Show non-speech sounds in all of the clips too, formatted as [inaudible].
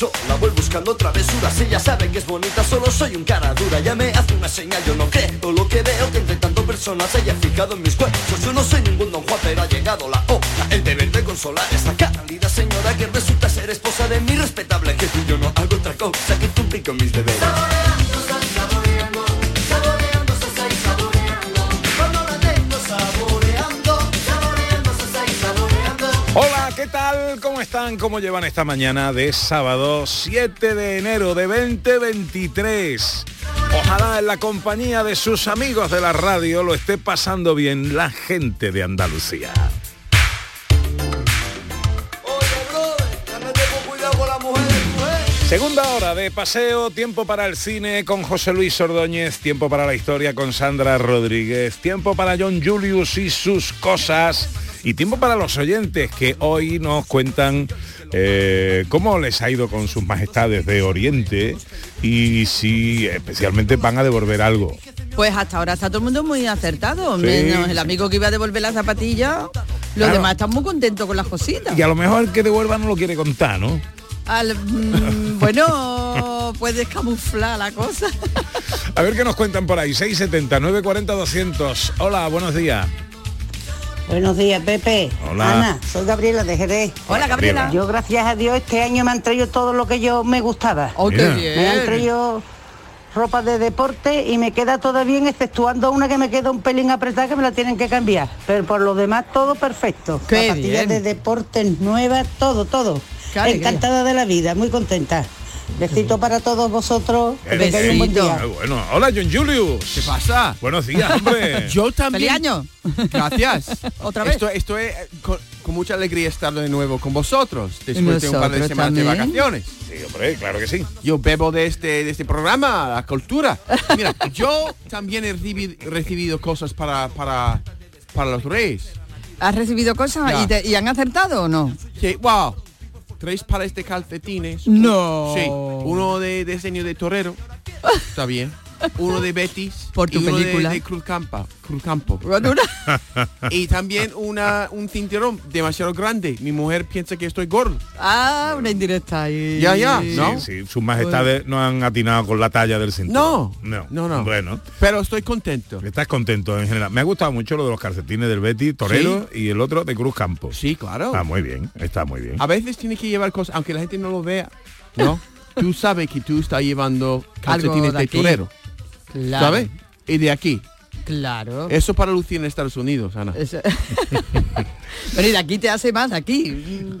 Sola, voy buscando travesuras Ella sabe que es bonita, solo soy un cara dura Ya me hace una señal, yo no creo lo que veo Que entre tantas personas haya fijado en mis cuerpos Yo no soy ningún don Juan, pero ha llegado la hora El deber de consolar a esta cálida señora Que resulta ser esposa de mi respetable jefe yo no hago otra cosa que cumplir con mis deberes ¿qué tal? ¿Cómo están? ¿Cómo llevan esta mañana de sábado 7 de enero de 2023? Ojalá en la compañía de sus amigos de la radio lo esté pasando bien la gente de Andalucía. Segunda hora de paseo, tiempo para el cine con José Luis Ordóñez, tiempo para la historia con Sandra Rodríguez, tiempo para John Julius y sus cosas y tiempo para los oyentes que hoy nos cuentan eh, cómo les ha ido con sus majestades de Oriente y si especialmente van a devolver algo. Pues hasta ahora está todo el mundo muy acertado, Sí, menos el amigo que iba a devolver la zapatilla. Los Claro. demás están muy contentos con las cositas. Y a lo mejor el que devuelva no lo quiere contar, ¿no? Al- mm, [laughs] bueno, puedes camuflar la cosa. A ver qué nos cuentan por ahí. 670 940 200. Hola, buenos días. Buenos días, Pepe. Hola. Ana, soy Gabriela de Jerez. Hola, Gabriela. Yo, gracias a Dios, este año me han traído todo lo que yo me gustaba. Oh, qué Mira. Me han bien. traído ropa de deporte y me queda todo bien, exceptuando una que me queda un pelín apretada que me la tienen que cambiar. Pero por lo demás, todo perfecto. Qué Zapatillas bien. de deporte nuevas, todo, todo. Qué alegría. Encantada de la vida, muy contenta. Besito para todos vosotros. Que tengáis un buen besito. día. bueno, hola John Julius. ¿Qué pasa? Buenos días, hombre. [laughs] Yo ¡Feliz también. año! Gracias. [laughs] Otra vez. Estoy, estoy eh, con, con mucha alegría estar de nuevo con vosotros después de un par de semanas de vacaciones. Sí, hombre, claro que sí. Yo bebo de este, de este programa, la cultura. Mira, [laughs] yo también he recibi- recibido cosas para, para, para los reyes. ¿Has recibido cosas y, te- y han acertado o no? Que, wow, tres pares de calcetines. No. Sí, uno de diseño de torero. Está bien. Uno de Betis. Por tu y uno de- película. De, Cruz Campa. Cruz Campo. [laughs] Y también una, un cinturón demasiado grande. Mi mujer piensa que estoy gordo. ah, una indirecta ahí. Ya, ya, Sí, ¿no? sí, sus majestades no han atinado con la talla del cinturón. No, no, no. Bueno, Pero estoy contento. estás contento en general. Me ha gustado mucho lo de los calcetines del Betty, Torero y el otro de Cruz Campo. Sí, claro. Está muy bien, está muy bien. A veces tiene que llevar cosas, aunque la gente no lo vea, ¿no? [laughs] tú sabes que tú estás llevando calcetines de de torero, Claro, ¿sabes? Y de aquí. Claro. Eso para lucir en Estados Unidos, Ana. Eso- [laughs] Pero y de aquí te hace más, aquí.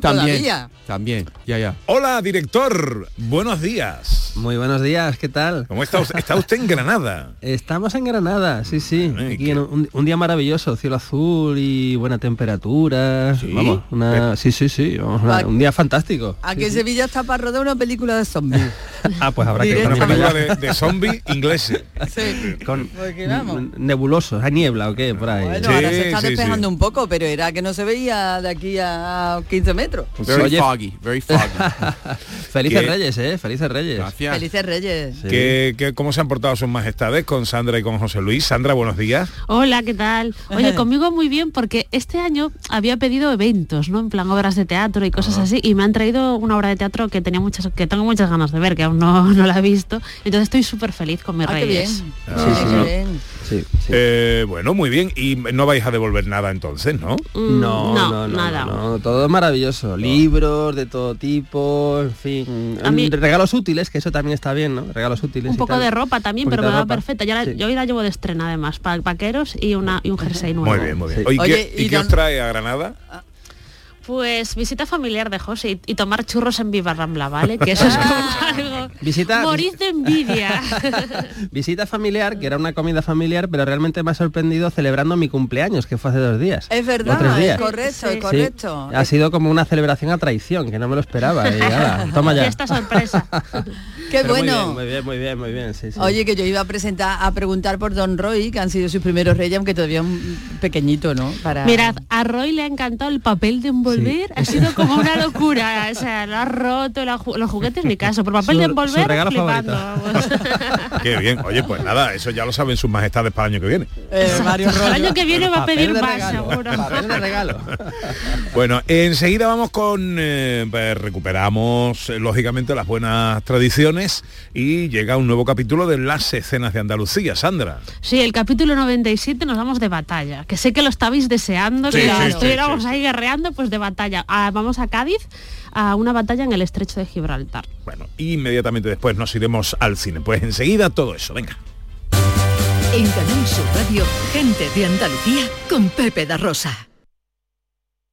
También. Todavía. También. Ya, ya. Hola, director. Buenos días. Muy buenos días, ¿qué tal? ¿Cómo está usted? Está usted en Granada. [laughs] Estamos en Granada, sí, sí. Ay, Aquí qué- en un, un día maravilloso, cielo azul y buena temperatura. ¿Sí? Vamos, una, sí, sí, sí, vamos, una- un día fantástico. Aquí en Sevilla está para rodar una película de zombies. [laughs] Ah, pues habrá que. Una película de, de zombie ingleses. sí. con Porque vamos. nebulosos, ¿hay niebla o qué? Por ahí. Bueno, Sí, ahora se está sí, despejando sí. un poco, pero era que no se veía de aquí a 15 metros. Very foggy, very foggy. [laughs] Felices ¿Qué? Reyes, ¿eh? Felices Reyes. Gracias. Felices Reyes. Sí. ¿Qué- qué- cómo se han portado sus majestades con Sandra y con José Luis? Sandra, buenos días. Hola, ¿qué tal? Oye, [laughs] conmigo muy bien porque este año había pedido eventos, ¿no? En plan obras de teatro y cosas así y me han traído una obra de teatro que tenía muchas que tengo muchas ganas de ver, que aún no, [laughs] no la he visto. Entonces estoy súper feliz con mis Ah, qué bien. reyes. Sí, sí, qué bien. Sí, sí. Eh, bueno, muy bien. Y no vais a devolver nada entonces, ¿no? Mm, No, no, no, nada. no, no, todo es maravilloso. Libros de todo tipo, en fin. A mí- Regalos útiles, que eso también está bien, ¿no? Regalos útiles. Un y poco tal. de ropa también, pero me va perfecta. Ya la- Sí. Yo hoy la llevo de estrena además, pa- vaqueros y, una, y un jersey nuevo. Muy bien, muy bien. Sí. Oye, ¿y Oye, qué, y y qué don- os trae a Granada? Pues visita familiar de José y, y tomar churros en Viva Rambla, ¿vale? Que eso es como [laughs] [laughs] algo... Visita- Morir de envidia. [laughs] Visita familiar, que era una comida familiar, pero realmente me ha sorprendido celebrando mi cumpleaños, que fue hace dos días. Es verdad, tres es correcto, es Sí. correcto. Ha sido como una celebración a traición, que no me lo esperaba. y, ala, toma ya. Fiesta sorpresa. Qué Pero bueno. Muy bien, muy bien, muy bien, muy bien. sí, sí. Oye, que yo iba a presentar, a preguntar por Don Roy, que han sido sus primeros reyes, aunque todavía un pequeñito, ¿no? Para... Mirad, a Roy le ha encantado el papel de envolver, ha sido [laughs] como una locura. O sea, lo ha roto, lo ha ju- los juguetes ni caso, pero papel Su- de su envolver, regalo flipando. [laughs] Qué bien. Oye, pues nada, eso ya lo saben sus majestades para el año que viene. [laughs] Eh, Mario El año que viene va a pedir más, regalo, seguro. papel de regalo. Bueno, enseguida vamos con... eh, pues, recuperamos, eh, lógicamente, las buenas tradiciones y llega un nuevo capítulo de las escenas de Andalucía. Sandra. Sí, el capítulo 97 nos vamos de batalla, que sé que lo estabais deseando, Sí, que sí, sí, estuviéramos sí, sí. ahí guerreando, pues de batalla. Ah, vamos a Cádiz, a una batalla en el estrecho de Gibraltar. Bueno, inmediatamente después nos iremos al cine. Pues enseguida todo eso, venga. En Canal Sur Radio, gente de Andalucía con Pepe da Rosa.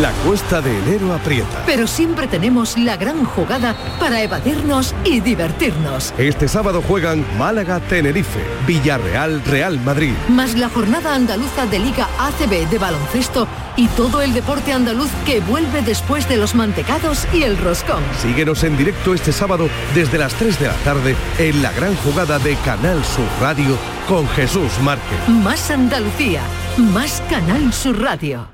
La cuesta de enero aprieta. Pero siempre tenemos la gran jugada para evadirnos y divertirnos. Este sábado juegan Málaga-Tenerife, Villarreal-Real Madrid. Más la jornada andaluza de Liga ACB de baloncesto y todo el deporte andaluz que vuelve después de los mantecados y el roscón. Síguenos en directo este sábado desde las 3 de la tarde en la gran jugada de Canal Sur Radio con Jesús Márquez. Más Andalucía, más Canal Sur Radio.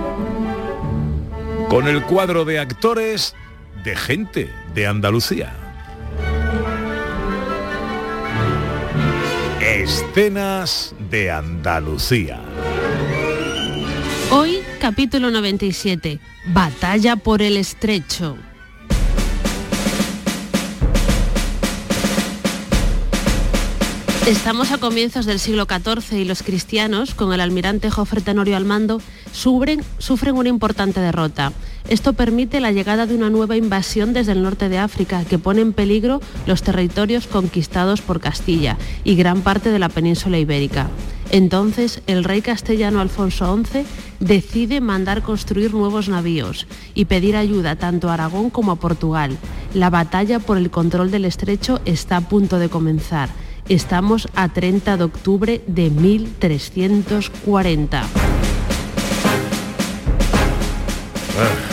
Con el cuadro de actores de Gente de Andalucía. Escenas de Andalucía. Hoy, capítulo 97, Batalla por el Estrecho. Estamos a comienzos del siglo XIV y los cristianos, con el almirante Jofre Tenorio al mando, sufren, sufren una importante derrota. Esto permite la llegada de una nueva invasión desde el norte de África que pone en peligro los territorios conquistados por Castilla y gran parte de la península ibérica. Entonces, el rey castellano Alfonso XI decide mandar construir nuevos navíos y pedir ayuda tanto a Aragón como a Portugal. La batalla por el control del estrecho está a punto de comenzar. Estamos a 30 de octubre de 1340. Ah,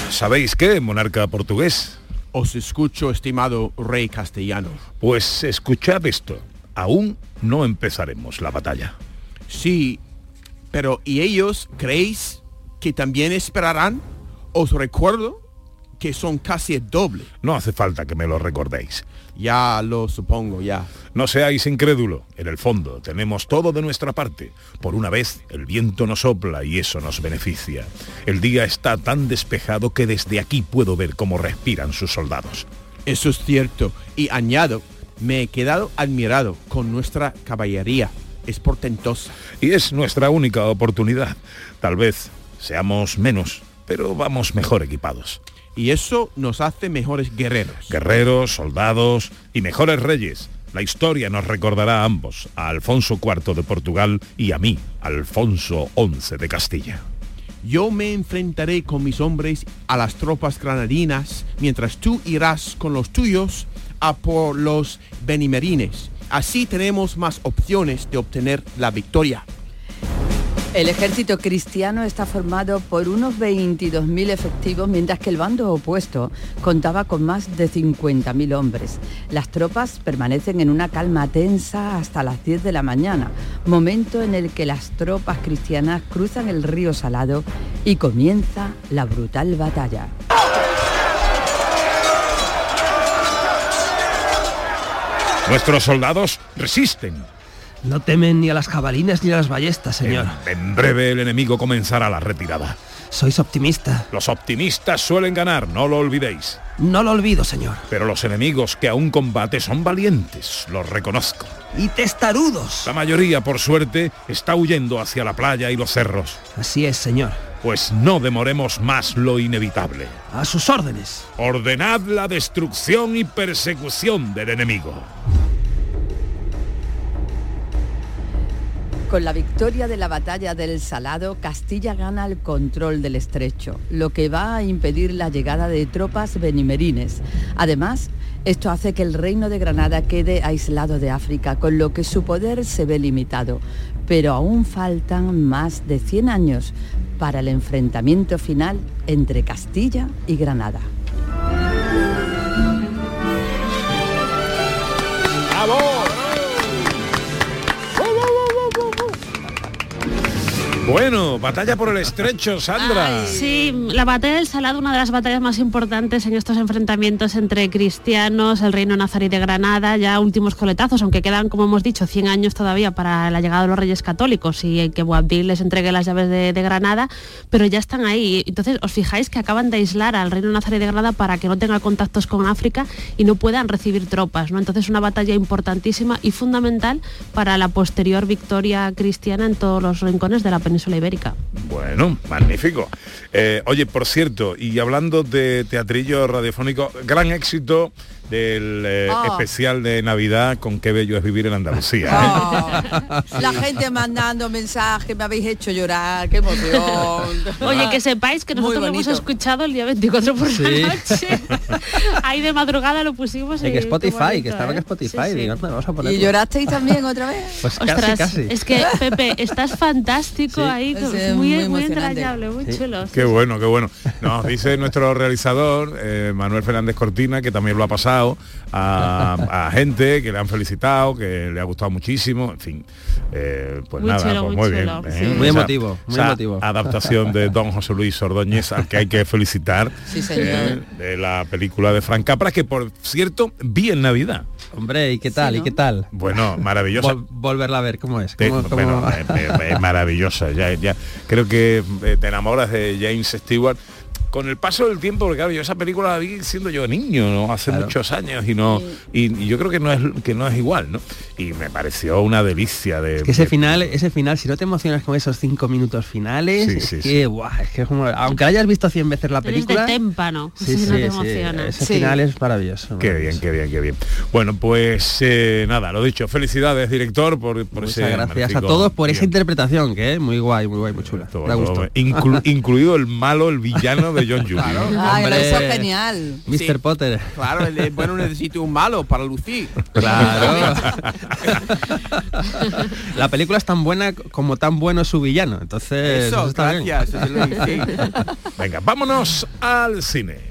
¿Sabéis qué, monarca portugués? Os escucho, estimado rey castellano. Pues escuchad esto. Aún no empezaremos la batalla. Sí, pero ¿y ellos creéis que también esperarán? Os recuerdo que son casi el doble. No hace falta que me lo recordéis. Ya lo supongo, ya. No seáis incrédulo. En el fondo, tenemos todo de nuestra parte. Por una vez, el viento nos sopla y eso nos beneficia. El día está tan despejado que desde aquí puedo ver cómo respiran sus soldados. Eso es cierto. Y añado, me he quedado admirado con nuestra caballería. Es portentosa. Y es nuestra única oportunidad. Tal vez seamos menos, pero vamos mejor equipados. Y eso nos hace mejores guerreros. Guerreros, soldados y mejores reyes. La historia nos recordará a ambos, a Alfonso IV de Portugal y a mí, Alfonso XI de Castilla. Yo me enfrentaré con mis hombres a las tropas granadinas, mientras tú irás con los tuyos a por los benimerines. Así tenemos más opciones de obtener la victoria. El ejército cristiano está formado por unos 22.000 efectivos, mientras que el bando opuesto contaba con más de 50.000 hombres. Las tropas permanecen en una calma tensa hasta las 10 de la mañana, momento en el que las tropas cristianas cruzan el río Salado y comienza la brutal batalla. Nuestros soldados resisten. No temen ni a las jabalinas ni a las ballestas, señor. En, en breve el enemigo comenzará la retirada. Sois optimista. Los optimistas suelen ganar, no lo olvidéis. No lo olvido, señor. Pero los enemigos que aún combate son valientes, los reconozco. Y testarudos. La mayoría, por suerte, está huyendo hacia la playa y los cerros. Así es, señor. Pues no demoremos más lo inevitable. A sus órdenes. Ordenad la destrucción y persecución del enemigo. Con la victoria de la batalla del Salado, Castilla gana el control del estrecho, lo que va a impedir la llegada de tropas benimerines. Además, esto hace que el reino de Granada quede aislado de África, con lo que su poder se ve limitado. Pero aún faltan más de 100 años para el enfrentamiento final entre Castilla y Granada. Bueno, batalla por el [laughs] estrecho, Sandra. Sí, la batalla del Salado, una de las batallas más importantes en estos enfrentamientos entre cristianos, el reino nazarí de Granada, ya últimos coletazos, aunque quedan, como hemos dicho, 100 años todavía para la llegada de los reyes católicos y que Boabdil les entregue las llaves de, de Granada, pero ya están ahí. Entonces, os fijáis que acaban de aislar al reino nazarí de Granada para que no tenga contactos con África y no puedan recibir tropas, ¿no? Entonces, una batalla importantísima y fundamental para la posterior victoria cristiana en todos los rincones de la península ibérica. Bueno, magnífico. Eh, oye, por cierto, y hablando de teatrillo radiofónico, gran éxito del eh, Oh. especial de Navidad con qué bello es vivir en Andalucía. ¿eh? Oh, la gente mandando mensajes, me habéis hecho llorar, qué emoción. Oye, que sepáis que nosotros lo hemos escuchado el día 24 por Sí. la noche. Ahí de madrugada lo pusimos. En y qué Spotify, bonito, que estaba en ¿eh? Spotify. Sí, sí. digo, "Anda, vamos a ponerlo". ¿Y llorasteis también otra vez? Pues casi, Ostras, casi. es que Pepe, estás fantástico Sí. Ahí, Es, muy, eh, muy, muy emocionante. entrañable, muy Sí. chulo. Qué bueno, qué bueno. Nos dice nuestro realizador, eh, Manuel Fernández Cortina, que también lo ha pasado a, a gente que le han felicitado, que le ha gustado muchísimo, en fin. eh, pues Muy nada, chulo, pues muy muy bien. chulo. ¿eh? Sí. Muy emotivo, muy emotivo. Adaptación de [laughs] Don José Luis Ordóñez, al que hay que felicitar. Sí, señor. eh, de la película de Frank Capra, que por cierto vi en Navidad. Hombre, ¿y qué tal? Sí, ¿Y qué tal? Bueno, maravillosa. Vol- volverla a ver, ¿cómo es? Te- ¿Cómo- cómo- bueno, eh, eh, es maravillosa. [laughs] Ya, ya creo que eh, te enamoras de James Stewart. Con el paso del tiempo, porque claro, yo esa película la vi siendo yo niño, ¿no? Hace Claro. muchos años y no y, y yo creo que no es que no es igual, ¿no? Y me pareció una delicia de, que ese de- final, ese final, si no te emocionas con esos cinco minutos finales, Sí, es sí, que, sí. buah, es que es como- aunque hayas visto 100 veces la película, de témpano, sí, si sí, no te sí, emociona. ese Sí. final es maravilloso. Qué bien, qué bien, qué bien. Bueno, pues eh, nada, lo dicho, felicidades, director, por, por Muchas ese gracias a todos por esa interpretación, que es muy guay, muy guay, muy chula. Todo, Da todo, gusto. inclu- [laughs] incluido el malo, el villano de John Judy. es genial. Mr. Sí. Potter. Claro, el, bueno necesita un malo para lucir. Claro. [laughs] la película es tan buena como tan bueno su villano. Entonces, Eso, eso está bien. gracias. eso es lo que- sí. Venga, vámonos al cine.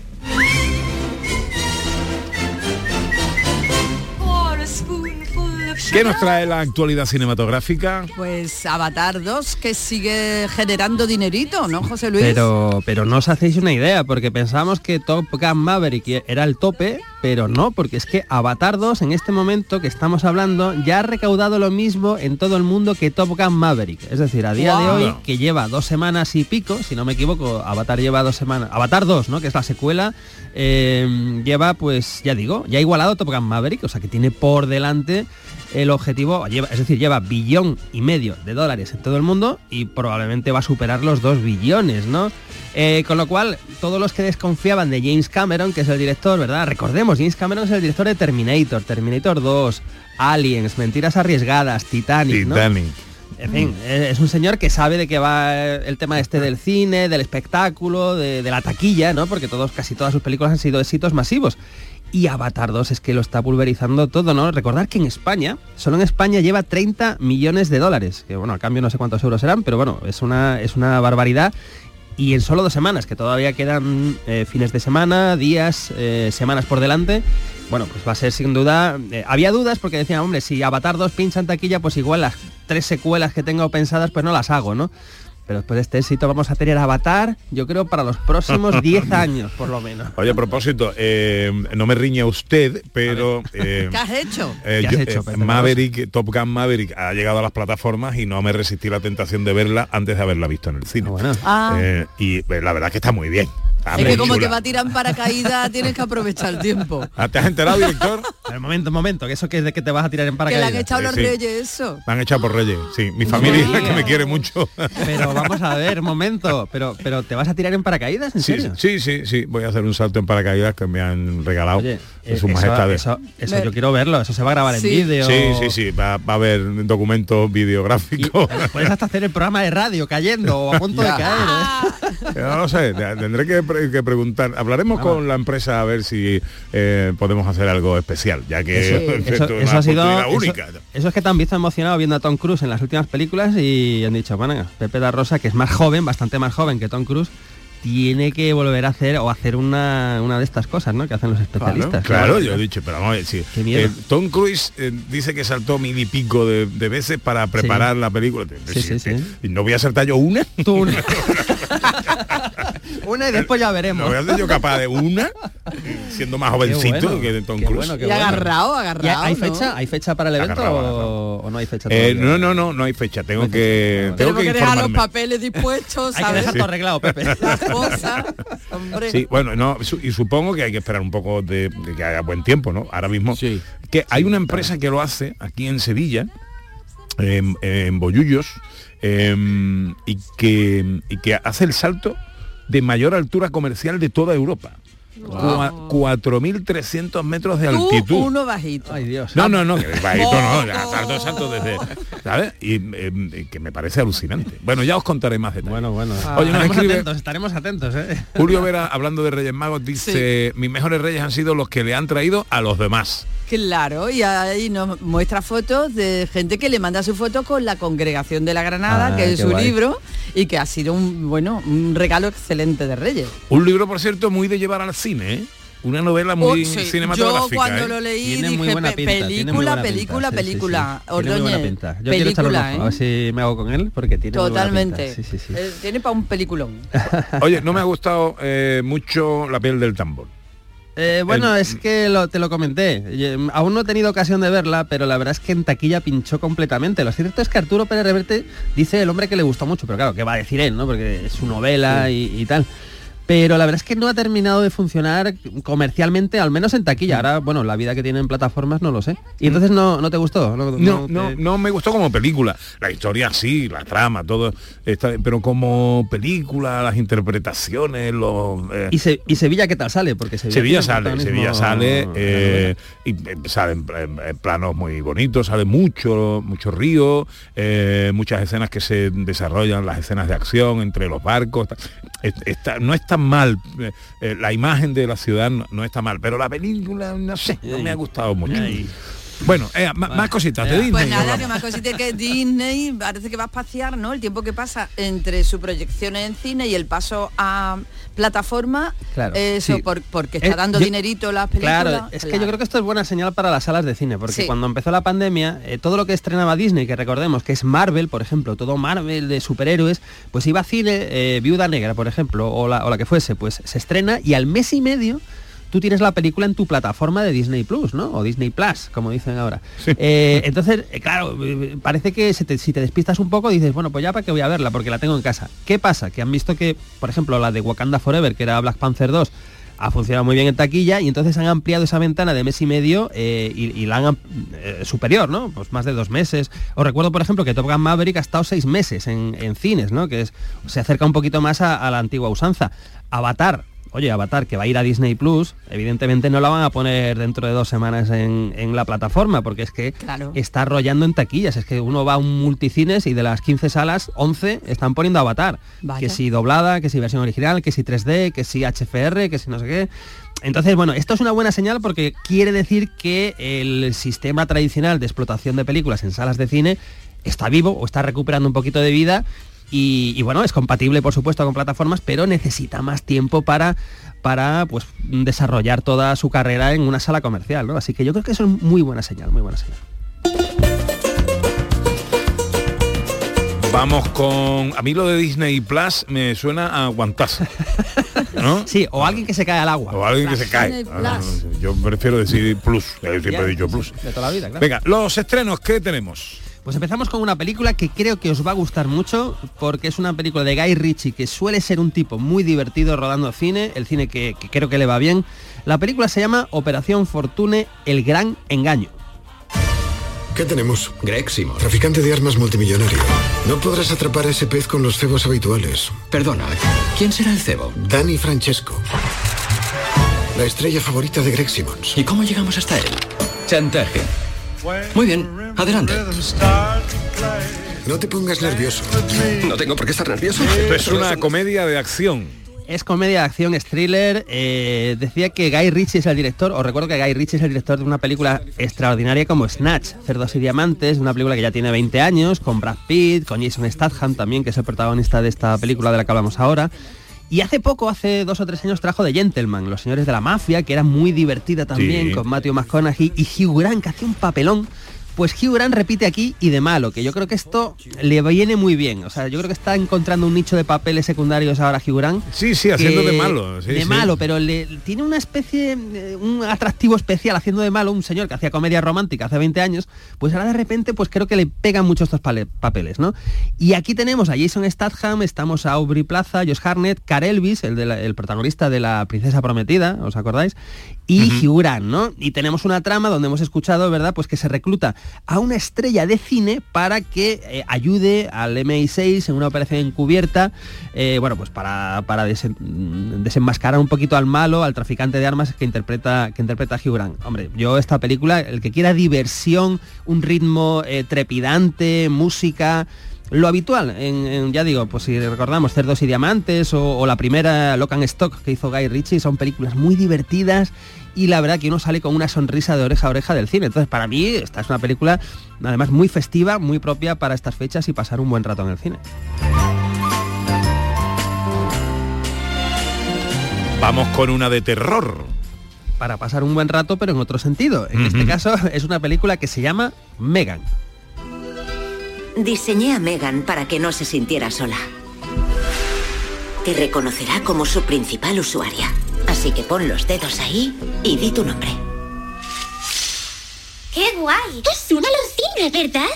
¿Qué nos trae la actualidad cinematográfica? Pues Avatar 2, que sigue generando dinerito, ¿no, José Luis? Pero, pero no os hacéis una idea, porque pensábamos que Top Gun Maverick era el tope, pero no, porque es que Avatar 2 en este momento que estamos hablando ya ha recaudado lo mismo en todo el mundo que Top Gun Maverick. Es decir, a día de hoy, que lleva dos semanas y pico, si no me equivoco, Avatar lleva dos semanas. Avatar 2, ¿no? Que es la secuela, eh, lleva, pues, ya digo, ya ha igualado Top Gun Maverick, o sea que tiene por delante el objetivo, lleva, es decir, lleva billón y medio de dólares en todo el mundo y probablemente va a superar los dos billones, ¿no? Eh, con lo cual, todos los que desconfiaban de James Cameron, que es el director, ¿verdad? Recordemos, James Cameron es el director de Terminator, Terminator 2, Aliens, Mentiras Arriesgadas, Titanic, ¿no? Titanic. En fin, eh, es un señor que sabe de qué va el tema este del cine, del espectáculo, de, de la taquilla, ¿no? Porque todos, casi todas sus películas han sido éxitos masivos. Y Avatar 2 es que lo está pulverizando todo, ¿no? Recordar que en España, solo en España lleva 30 millones de dólares, que bueno, a cambio no sé cuántos euros serán, pero bueno, es una, es una barbaridad. Y en solo dos semanas, que todavía quedan eh, fines de semana, días, eh, semanas por delante, bueno, pues va a ser sin duda... eh, había dudas porque decían, hombre, si Avatar 2 pincha en taquilla, pues igual las tres secuelas que tengo pensadas, pues no las hago, ¿no? Pero después de este éxito vamos a tener Avatar, yo creo, para los próximos [laughs] 10 años, por lo menos. Oye, a propósito, eh, no me riña usted, pero... eh, ¿Qué has hecho? eh, ¿Qué has yo- hecho, eh, Maverick, Top Gun Maverick ha llegado a las plataformas y no me resistí la tentación de verla antes de haberla visto en el cine. Ah. Eh, y la verdad que está muy bien. Está Es muy que como chula. te va a tirar en paracaídas, tienes que aprovechar el tiempo. Ah, ¿Te has enterado, director? [laughs] Un momento, un momento, que eso que es de que te vas a tirar en Que le paracaídas. han echado los Sí, sí. reyes eso. Me han echado por Reyes, sí. Mi familia que me quiere mucho. Pero vamos a ver, un momento, pero, pero ¿te vas a tirar en paracaídas? ¿En Sí, serio? sí, sí, sí. Voy a hacer un salto en paracaídas que me han regalado Oye, eh, su eso- majestad. Eso, eso yo quiero verlo, eso se va a grabar Sí. en vídeo. Sí, sí, sí. Va, va a haber documentos videográficos. Puedes hasta hacer el programa de radio cayendo o a punto de caer. ¿eh? No lo sé, te- tendré que, pre- que preguntar. Hablaremos con la empresa a ver si eh, podemos hacer algo especial, ya que Eso, [laughs] es una ha sido eso- única. Eso, es que te han visto emocionado viendo a Tom Cruise en las últimas películas y han dicho, bueno, Pepe da Rosa, que es más joven, bastante más joven que Tom Cruise, tiene que volver a hacer o hacer una, una de estas cosas, ¿no? Que hacen los especialistas. Claro, yo he dicho, pero vamos a ver, sí. Eh, Tom Cruise eh, dice que saltó mil y pico de, de veces para preparar la película. Sí, sí, sí. ¿Y no voy a saltar yo una? Tú una. [laughs] [laughs] Una y después ya veremos. ¿No voy a ser yo capaz de una? Siendo más jovencito bueno, que de Tom Cruise. bueno, qué Y bueno. agarrado, ¿Y agarrado. ¿Hay ¿no? fecha? ¿Hay fecha para el evento Agarrado, o, o no hay fecha Eh, no, no, no, no hay fecha. Tengo que, tengo que que dejar los papeles dispuestos, [laughs] Hay que dejar todo arreglado, Pepe. [laughs] Las cosas. Hombre. Sí, bueno, no, su- y supongo que hay que esperar un poco de, de que haya buen tiempo, ¿no? Ahora mismo. Que hay una empresa que lo hace aquí en Sevilla, en, en Bollullos, em, y, que, y que hace el salto de mayor altura comercial de toda Europa. Cua- 4.300 metros de Tú, altitud. uno bajito. Ay, Dios. No, no, no, que [laughs] bajito no, ya salto, salto desde, ¿sabes? Y em, que me parece alucinante. Bueno, ya os contaré más detalles. Bueno, bueno. Oye, nos estaremos escribe- atentos, estaremos atentos, ¿eh? Julio Vera, hablando de Reyes Magos, dice, mis mejores reyes han sido los que le han traído a los demás. Claro, y ahí nos muestra fotos de gente que le manda su foto con la congregación de la Granada, Ah, que es su guay. libro, y que ha sido un bueno, un regalo excelente de Reyes. Un libro, por cierto, muy de llevar al cine, ¿eh? Una novela muy Oh, sí. cinematográfica. Yo cuando ¿eh? lo leí Tiene muy dije buena "Pe- pinta, tiene muy película, buena pinta, película, película. Ordóñez. Yo quiero ojo, a ver ¿eh? si me hago con él, porque tiene muy buena Totalmente. pinta. Sí, sí, sí. Eh, tiene para un peliculón. Oye, no me ha gustado eh, mucho La piel del tambor. Eh, bueno, El- es que lo- te lo comenté. Eh, Aún no he tenido ocasión de verla, pero la verdad es que en taquilla pinchó completamente. Lo cierto es que Arturo Pérez Reverte dice el hombre que le gustó mucho, pero claro, ¿qué va a decir él, no? Porque es su novela y, y tal. Pero la verdad es que no ha terminado de funcionar comercialmente, al menos en taquilla. Ahora, bueno, la vida que tiene en plataformas no lo sé. Y entonces no, no te gustó. No, No, te- no, me gustó como película. La historia sí, la trama, todo. Está, pero como película, las interpretaciones, los... eh, ¿Y, Se- y Sevilla qué tal sale? Porque Sevilla, sale, Sevilla sale, eh, y eh, salen planos muy bonitos, sale mucho, mucho río, eh, muchas escenas que se desarrollan, las escenas de acción entre los barcos. Está- está- no es tan mal, eh, eh, la imagen de la ciudad no, no está mal, pero la película, no sé, no me ha gustado mucho. Bueno, eh, más cositas de Disney. Pues nada, que más cosita que Disney parece que va a espaciar, ¿no? El tiempo que pasa entre su proyección en cine y el paso a plataforma, Claro, eso sí. por- porque está Eh, dando yo- dinerito las películas. Claro, es que yo creo que esto es buena señal para las salas de cine, porque Sí. cuando empezó la pandemia, eh, todo lo que estrenaba Disney, que recordemos que es Marvel, por ejemplo, todo Marvel de superhéroes, pues iba a cine, eh, Viuda Negra, por ejemplo, o la, o la que fuese, pues se estrena y al mes y medio tú tienes la película en tu plataforma de Disney Plus, ¿no? O Disney Plus, como dicen ahora. Eh, entonces, eh, claro, eh, parece que se te- si te despistas un poco dices, bueno, pues ya para qué voy a verla, porque la tengo en casa. ¿Qué pasa? Que han visto que, por ejemplo, la de Wakanda Forever, que era Black Panther 2, ha funcionado muy bien en taquilla y entonces han ampliado esa ventana de mes y medio eh, y, la han eh, superior, ¿no? Pues más de dos meses. Os recuerdo, por ejemplo, que Top Gun Maverick ha estado seis meses en, cines, ¿no? Que es, se acerca un poquito más a la antigua usanza. Avatar oye, Avatar, que va a ir a Disney Plus, evidentemente no la van a poner dentro de dos semanas en, la plataforma, porque es que está arrollando en taquillas. Es que uno va a un multicines y de las 15 salas, 11 están poniendo Avatar. Que si doblada, que si versión original, que si 3D, que si HFR, que si no sé qué. Entonces, bueno, esto es una buena señal porque quiere decir que el sistema tradicional de explotación de películas en salas de cine está vivo o está recuperando un poquito de vida y, bueno, es compatible por supuesto con plataformas, pero necesita más tiempo para para pues desarrollar toda su carrera en una sala comercial, ¿no? Así que yo creo que eso es muy buena señal, muy buena señal. Vamos con. A mí lo de Disney Plus me suena a guantazo. ¿no? [laughs] Sí, o alguien que se cae al agua. O alguien que se cae. Ah, yo prefiero decir plus. Siempre he dicho plus. De toda la vida, claro. Venga, los estrenos, ¿qué tenemos? Pues empezamos con una película que creo que os va a gustar mucho porque es una película de Guy Ritchie que suele ser un tipo muy divertido rodando cine, el cine que, creo que le va bien. La película se llama Operación Fortune, el gran engaño. ¿Qué tenemos? Greg Simon. Traficante de armas multimillonario. No podrás atrapar a ese pez con los cebos habituales. Perdona, ¿quién será el cebo? Danny Francesco. La estrella favorita de Greg Simmons. ¿Y cómo llegamos hasta él? Chantaje. Muy bien, adelante. No te pongas nervioso. No tengo por qué estar nervioso. Esto es una comedia de acción. Es comedia de acción, es thriller. Eh, decía que Guy Ritchie es el director, os recuerdo que Guy Ritchie es el director de una película extraordinaria como Snatch, Cerdos y Diamantes, una película que ya tiene 20 años, con Brad Pitt, con Jason Statham también, que es el protagonista de esta película de la que hablamos ahora. Y hace poco, hace dos o tres años, trajo de Gentleman, Los Señores de la Mafia, que era muy divertida también, con Matthew McConaughey y Hugh Grant, que hacía un papelón pues Hugh Grant repite aquí y de malo, que yo creo que esto le viene muy bien. O sea, yo creo que está encontrando un nicho de papeles secundarios ahora Hugh Grant. Sí, sí, haciendo de malo. de malo, pero le, tiene una especie, eh, un atractivo especial haciendo de malo un señor que hacía comedia romántica hace 20 años, pues ahora de repente pues creo que le pegan mucho estos papeles, ¿no? Y aquí tenemos a Jason Statham, estamos a Aubrey Plaza, Josh Harnett, Car Elvis, el, el protagonista de La Princesa Prometida, ¿os acordáis? Y Hugh Grant, ¿no? Y tenemos una trama donde hemos escuchado, ¿verdad? Pues que se recluta a una estrella de cine para que eh, ayude al MI6 en una operación encubierta, eh, bueno, pues para, para desenmascarar un poquito al malo, al traficante de armas que interpreta, que interpreta Hugh Grant. Hombre, yo esta película, el que quiera diversión, un ritmo eh, trepidante, música, lo habitual, en, ya digo, pues si recordamos Cerdos y Diamantes o, la primera Locan Stock que hizo Guy Ritchie, son películas muy divertidas y la verdad que uno sale con una sonrisa de oreja a oreja del cine. Entonces para mí esta es una película además muy festiva, muy propia para estas fechas y pasar un buen rato en el cine. Vamos con una de terror. Para pasar un buen rato, pero en otro sentido. En este caso [laughs] es una película que se llama Megan. Diseñé a Megan para que no se sintiera sola. Te reconocerá como su principal usuaria. Así que pon los dedos ahí y di tu nombre. ¡Qué guay! Es una alucina, ¿verdad?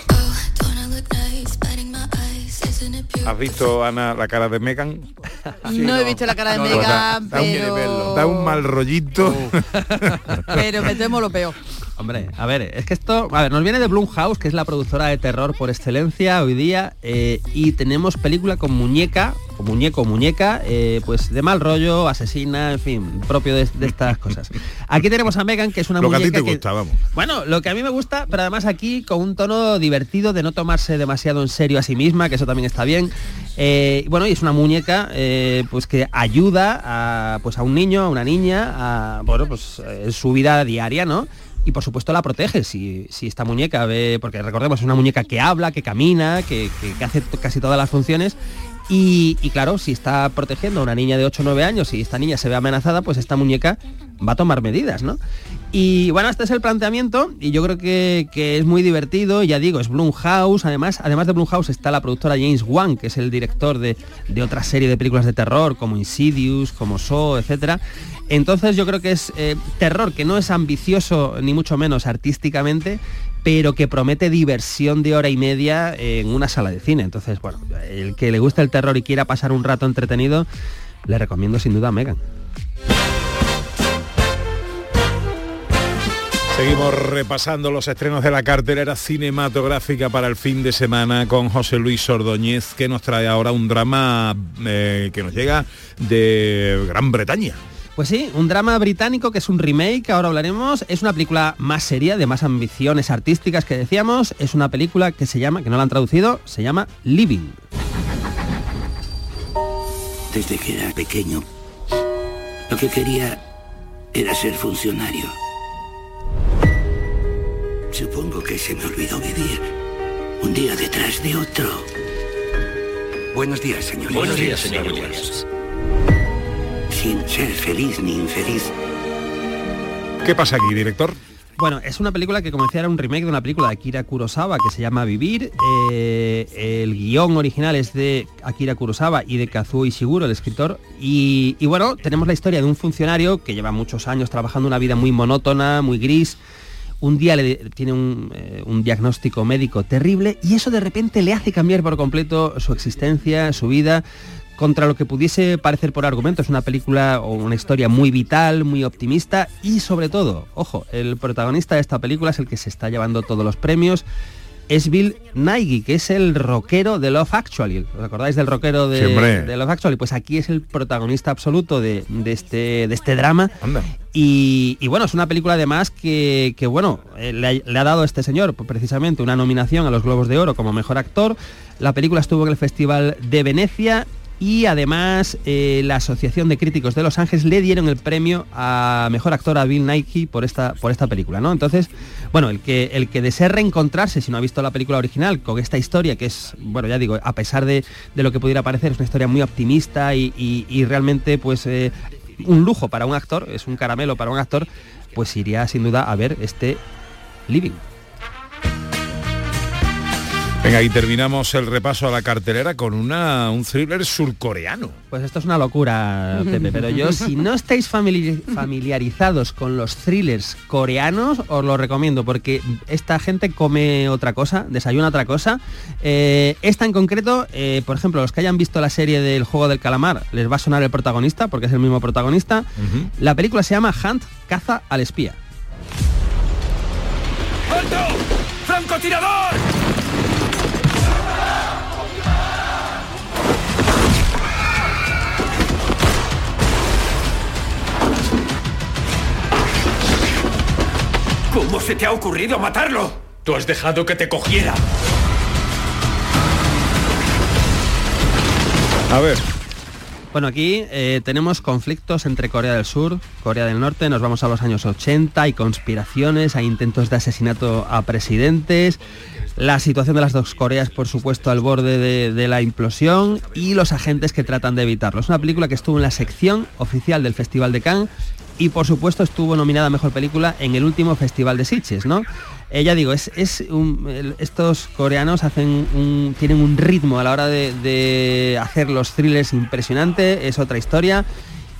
¿Has visto, Ana, la cara de Megan? [laughs] no, he visto la cara de Megan, pero... Da un mal rollito. [laughs] pero me temo lo peor. Hombre, a ver, es que esto, a ver, nos viene de Blumhouse, que es la productora de terror por excelencia hoy día, eh, y tenemos película con muñeca, o muñeco muñeca, eh, pues de mal rollo, asesina, en fin, propio de, estas cosas. Aquí tenemos a Megan, que es una lo muñeca que a ti te gusta, vamos. Bueno, lo que a mí me gusta, pero además aquí con un tono divertido de no tomarse demasiado en serio a sí misma, que eso también está bien. Eh, bueno, y es una muñeca pues que ayuda a, pues a un niño, a una niña, a, bueno, pues en su vida diaria, ¿no? Y por supuesto la protege si, esta muñeca ve, porque recordemos, es una muñeca que habla, que camina, que, hace casi todas las funciones y, claro, si está protegiendo a una niña de 8 o 9 años y esta niña se ve amenazada, pues esta muñeca va a tomar medidas, ¿no? Y bueno, este es el planteamiento y yo creo que, es muy divertido, ya digo, es Blumhouse, además, además de Blumhouse está la productora James Wan, que es el director de, de otra serie de películas de terror como Insidious, como Saw, etcétera. Entonces yo creo que es eh, terror que no es ambicioso ni mucho menos artísticamente, pero que promete diversión de hora y media en una sala de cine. Entonces, bueno, el que le guste el terror y quiera pasar un rato entretenido, le recomiendo sin duda a Megan. Seguimos repasando los estrenos de la cartelera cinematográfica para el fin de semana con José Luis Ordóñez, que nos trae ahora un drama eh, que nos llega de Gran Bretaña. Pues sí, un drama británico que es un remake, ahora hablaremos. Es una película más seria, de más ambiciones artísticas que decíamos. Es una película que se llama, que no la han traducido, se llama Living. Desde que era pequeño, lo que quería era ser funcionario. Supongo que se me olvidó vivir un día detrás de otro. Buenos días, señor. Buenos días, señor Williams. Sin ser feliz ni infeliz. ¿Qué pasa aquí, director? Bueno, es una película que como decía era un remake de una película de Akira Kurosawa que se llama Vivir. Eh, el guion original es de Akira Kurosawa y de Kazuo Ishiguro, el escritor. Y, y bueno, tenemos la historia de un funcionario que lleva muchos años trabajando una vida muy monótona, muy gris. Un día le tiene un, eh, un diagnóstico médico terrible y eso de repente le hace cambiar por completo su existencia, su vida contra lo que pudiese parecer por argumento. Es una película o una historia muy vital, muy optimista y sobre todo, ojo, el protagonista de esta película es el que se está llevando todos los premios. Es Bill Nighy, que es el rockero de Love Actually. ¿Os acordáis del rockero de, Love Actually? Pues aquí es el protagonista absoluto de, de este, de este drama. Anda. Y, y bueno, es una película además que, que, bueno, eh, le, ha- le ha dado a este señor pues, precisamente una nominación a los Globos de Oro como mejor actor. La película estuvo en el Festival de Venecia y además eh, la Asociación de Críticos de Los Ángeles le dieron el premio a mejor actor a Bill Nighy por esta, por esta película, ¿no? Entonces, bueno, el que, el que desee reencontrarse, si no ha visto la película original, con esta historia que es, bueno, ya digo, a pesar de, de lo que pudiera parecer, es una historia muy optimista y, y- y realmente, pues, eh, un lujo para un actor, es un caramelo para un actor, pues iría sin duda a ver este Living. Venga, y terminamos el repaso a la cartelera con una, un thriller surcoreano. Pues esto es una locura, Pepe, pero yo [laughs] si no estáis famili- familiarizados con los thrillers coreanos, os lo recomiendo porque esta gente come otra cosa, desayuna otra cosa. Eh, esta en concreto, eh, por ejemplo, los que hayan visto la serie del juego del calamar, les va a sonar el protagonista, porque es el mismo protagonista. La película se llama Hunt, caza al espía. ¡Alto! ¡Francotirador! ¿Cómo se te ha ocurrido matarlo? Tú has dejado que te cogiera. A ver. Bueno, aquí eh, tenemos conflictos entre Corea del Sur, Corea del Norte, nos vamos a los años 80, hay conspiraciones, hay intentos de asesinato a presidentes, la situación de las dos Coreas, por supuesto, al borde de, de la implosión y los agentes que tratan de evitarlo. Es una película que estuvo en la sección oficial del Festival de Cannes y, por supuesto, estuvo nominada a Mejor Película en el último Festival de Sitges, ¿no? Ya digo, es, es estos coreanos hacen tienen un ritmo a la hora de, hacer los thrillers impresionante, es otra historia.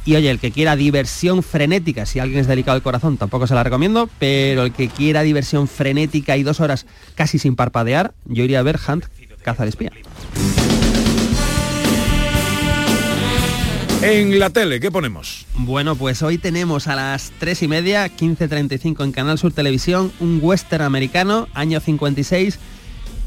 Y oye, el que quiera diversión frenética, si alguien es delicado del corazón, tampoco se la recomiendo, pero el que quiera diversión frenética y dos horas casi sin parpadear, yo iría a ver Hunt, Caza al espía. En la tele, ¿qué ponemos? Bueno, pues hoy tenemos a las 3 y media, 15.35 en Canal Sur Televisión, un western americano, año 56,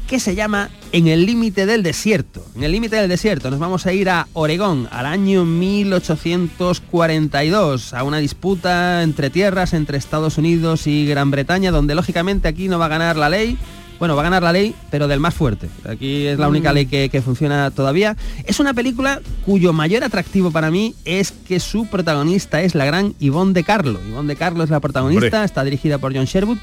que se llama En el límite del desierto. En el límite del desierto nos vamos a ir a Oregón, al año 1842, a una disputa entre tierras entre Estados Unidos y Gran Bretaña, donde lógicamente aquí no va a ganar la ley. Bueno, va a ganar la ley, pero del más fuerte. Aquí es la única Mm. ley que, que funciona todavía. Es una película cuyo mayor atractivo para mí es que su protagonista es la gran Yvonne de Carlo. Yvonne de Carlo es la protagonista, Hombre. está dirigida por John Sherwood.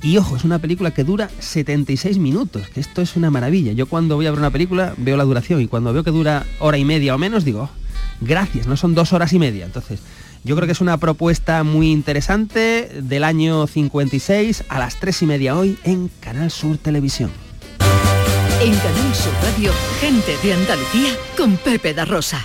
Y ojo, es una película que dura 76 minutos, que esto es una maravilla. Yo cuando voy a ver una película veo la duración y cuando veo que dura hora y media o menos digo, "Oh, gracias, no son dos horas y media. Entonces, yo creo que es una propuesta muy interesante del año 56 a las 3 y media hoy en Canal Sur Televisión. En Canal Sur Radio, gente de Andalucía con Pepe da Rosa.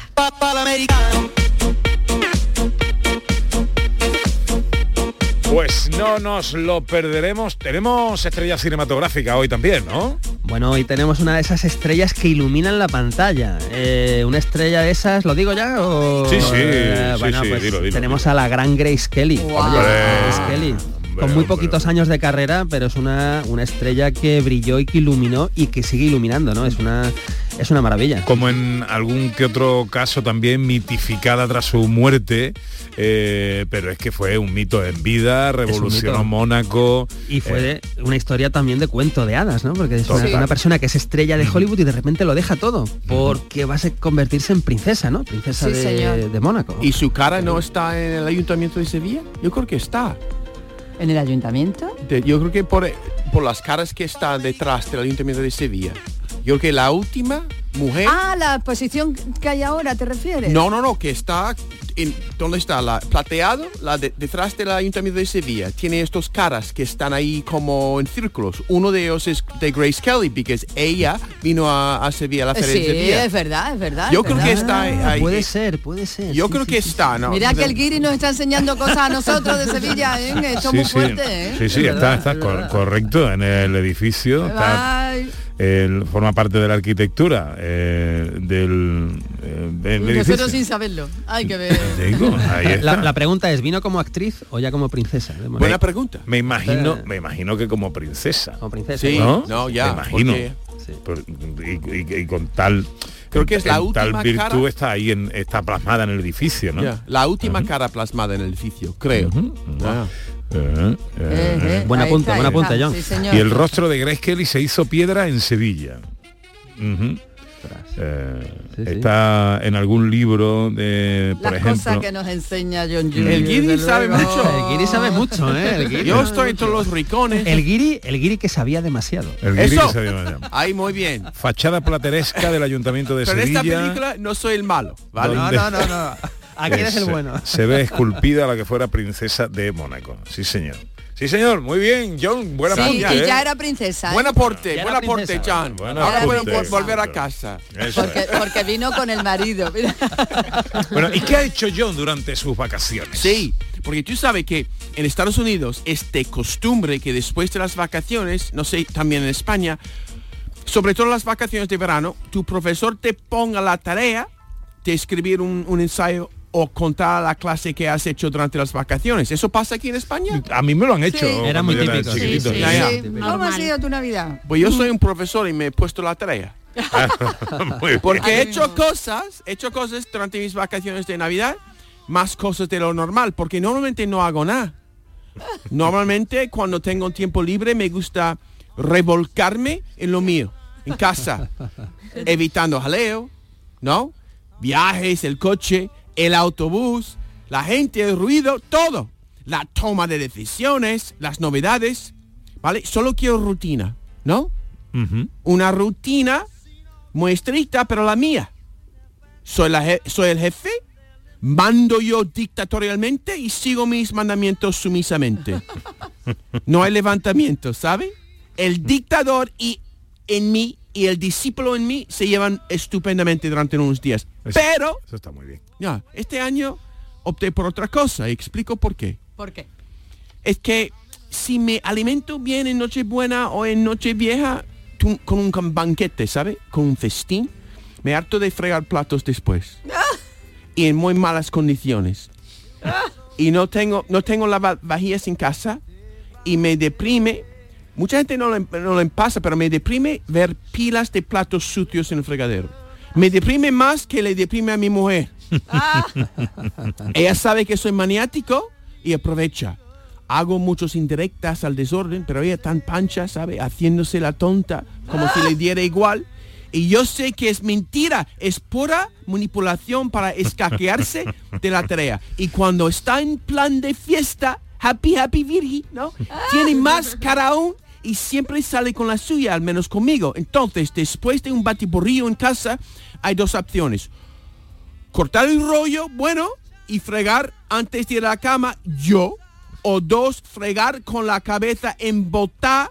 Pues no nos lo perderemos. Tenemos estrella cinematográfica hoy también, ¿no? Bueno, hoy tenemos una de esas estrellas que iluminan la pantalla. Eh, una estrella de esas, ¿lo digo ya? O... Sí, sí, Eh, sí, bueno, sí, pues dilo, dilo, tenemos a la gran Grace Kelly. Oye. Grace Kelly. con muy poquitos años de carrera, pero es una, una estrella que brilló y que iluminó y que sigue iluminando, ¿no? Es una es una maravilla. Como en algún que otro caso también mitificada tras su muerte, eh, pero es que fue un mito en vida, revolucionó. Mónaco. Y fue eh, una historia también de cuento de hadas, ¿no? Porque es una, persona que es estrella de Hollywood y de repente lo deja todo, porque va a convertirse en princesa, ¿no? Princesa Sí, de, de Mónaco. ¿Y su cara no está en el ayuntamiento de Sevilla? Yo creo que está. ¿En el ayuntamiento? De- yo creo que por, por las caras que están detrás del ayuntamiento de Sevilla. Yo creo que la última mujer... Ah, la posición que hay ahora, ¿te refieres? No, no, no, que está en ¿dónde está? La plateado, la de- detrás del ayuntamiento de Sevilla. Tiene estos caras que están ahí como en círculos. Uno de ellos es de Grace Kelly, porque ella vino a, a Sevilla, a la feria Sí, de Sevilla. es verdad, es verdad. Yo es creo verdad. que está ahí. Puede ser, puede ser. Yo creo que está, ¿no? Mira que el Guiri nos está enseñando cosas a nosotros de Sevilla, ¿eh? Esto es muy fuerte, ¿eh? sí, sí, está, está cor- correcto en el edificio. Está, Ay, él forma parte de la arquitectura eh, del, eh, del nosotros sin saberlo. Hay que ver. Te digo, ahí está. La, la pregunta es, ¿vino como actriz o ya como princesa? de? Buena pregunta. Me imagino, Eh. me imagino que como princesa. Como princesa. Sí, ¿no? no, ya, Me imagino. porque- Por- y, y- y con tal Creo que es la en tal última virtud cara- está ahí en, está plasmada en el edificio, ¿no? La última cara plasmada en el edificio, creo. Eh, eh, Buen ahí apunte, está, buen ahí apunte, está. John. Sí. Y el rostro de Grace Kelly se hizo piedra en Sevilla. Eh, Está en algún libro de, por Las ejemplo. cosas que nos enseña John Julius. El Guiri sabe luego. mucho. El Guiri sabe mucho, ¿eh? El Guiri. Yo estoy entre los ricones. El Guiri, el Guiri que sabía demasiado. El guiri Eso. que se llama. Ahí muy bien. Fachada plateresca del Ayuntamiento de Pero en Sevilla. esta película no soy el malo, ¿vale? ¿Dónde? No, no, no. Aquí que eres el se- bueno. [laughs] Se ve esculpida la que fuera princesa de Mónaco. Sí, señor. Sí, señor. Muy bien, John. Buena Sí, que ¿eh? ya era princesa. ¿eh? Buen aporte, Ya buen aporte. John. Ahora puedo volver a casa. Porque, es. porque vino con el marido. [laughs] Bueno, ¿y qué ha hecho John durante sus vacaciones? Sí, porque tú sabes que en Estados Unidos es de costumbre que después de las vacaciones, no sé, también en España, sobre todo las vacaciones de verano, tu profesor te ponga la tarea de escribir un, un ensayo o contar la clase que has hecho durante las vacaciones. ¿Eso pasa aquí en España? A mí me lo han hecho. Sí. Era muy típico, sí, chiquitito. sí, Ya, ya. Sí, ¿Cómo ha sido tu Navidad? Pues yo soy un profesor y me he puesto la tarea. [laughs] Porque he hecho cosas, he hecho cosas durante mis vacaciones de Navidad, más cosas de lo normal, porque normalmente no hago nada. Normalmente cuando tengo tiempo libre me gusta revolcarme en lo mío, en casa, [laughs] evitando jaleo, ¿no? Viajes, el coche, el autobús, la gente, el ruido, todo. La toma de decisiones, las novedades, ¿vale? Solo quiero rutina, ¿no? Una rutina muy estricta, pero la mía. Soy, la soy el jefe, mando yo dictatorialmente y sigo mis mandamientos sumisamente. [laughs] No hay levantamiento, ¿sabe? El dictador y en mí y el discípulo en mí se llevan estupendamente durante unos días. Eso- Pero, Eso está muy bien. ya, este año opté por otra cosa y explico por qué ¿Por qué? es que si me alimento bien en Nochebuena o en Nochevieja con un banquete, ¿sabe? Con un festín, me harto de fregar platos después. [laughs] y en muy malas condiciones. [laughs] y no tengo, no tengo lavavajillas en casa y me deprime. Mucha gente no le, no le pasa, pero me deprime ver pilas de platos sucios en el fregadero. Me deprime más que le deprime a mi mujer. [laughs] Ella sabe que soy maniático y aprovecha. Hago muchos indirectas al desorden, pero ella tan pancha, ¿sabe? Haciéndose la tonta, como si le diera igual. Y yo sé que es mentira, es pura manipulación para escaquearse de la tarea. Y cuando está en plan de fiesta, happy, happy Virgi, ¿no? Tiene más cara aún y siempre sale con la suya, al menos conmigo. Entonces, después de un batiburrillo en casa, hay dos opciones cortar el rollo, bueno, y fregar antes de ir a la cama, yo. O dos, fregar con la cabeza embotada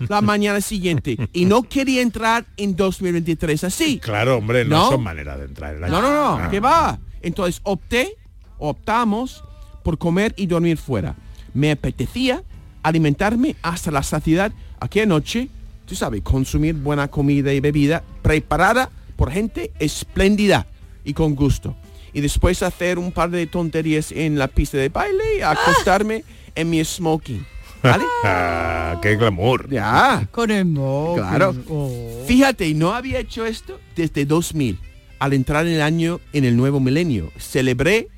la [laughs] mañana siguiente. Y no quería entrar en 2023 así. Claro, hombre, no, No. son maneras de entrar en el año. No, no, no, Ah. ¿qué va? Entonces opté, optamos por comer y dormir fuera. Me apetecía alimentarme hasta la saciedad aquella noche, tú sabes, consumir buena comida y bebida preparada por gente espléndida y con gusto. Y después hacer un par de tonterías en la pista de baile y acostarme en mi smoking. ¿Vale? [laughs] Ah, qué glamour. Ya. Con el móvil. Claro. Oh. Fíjate, no había hecho esto desde 2000, al entrar en el año, en el nuevo milenio. Celebré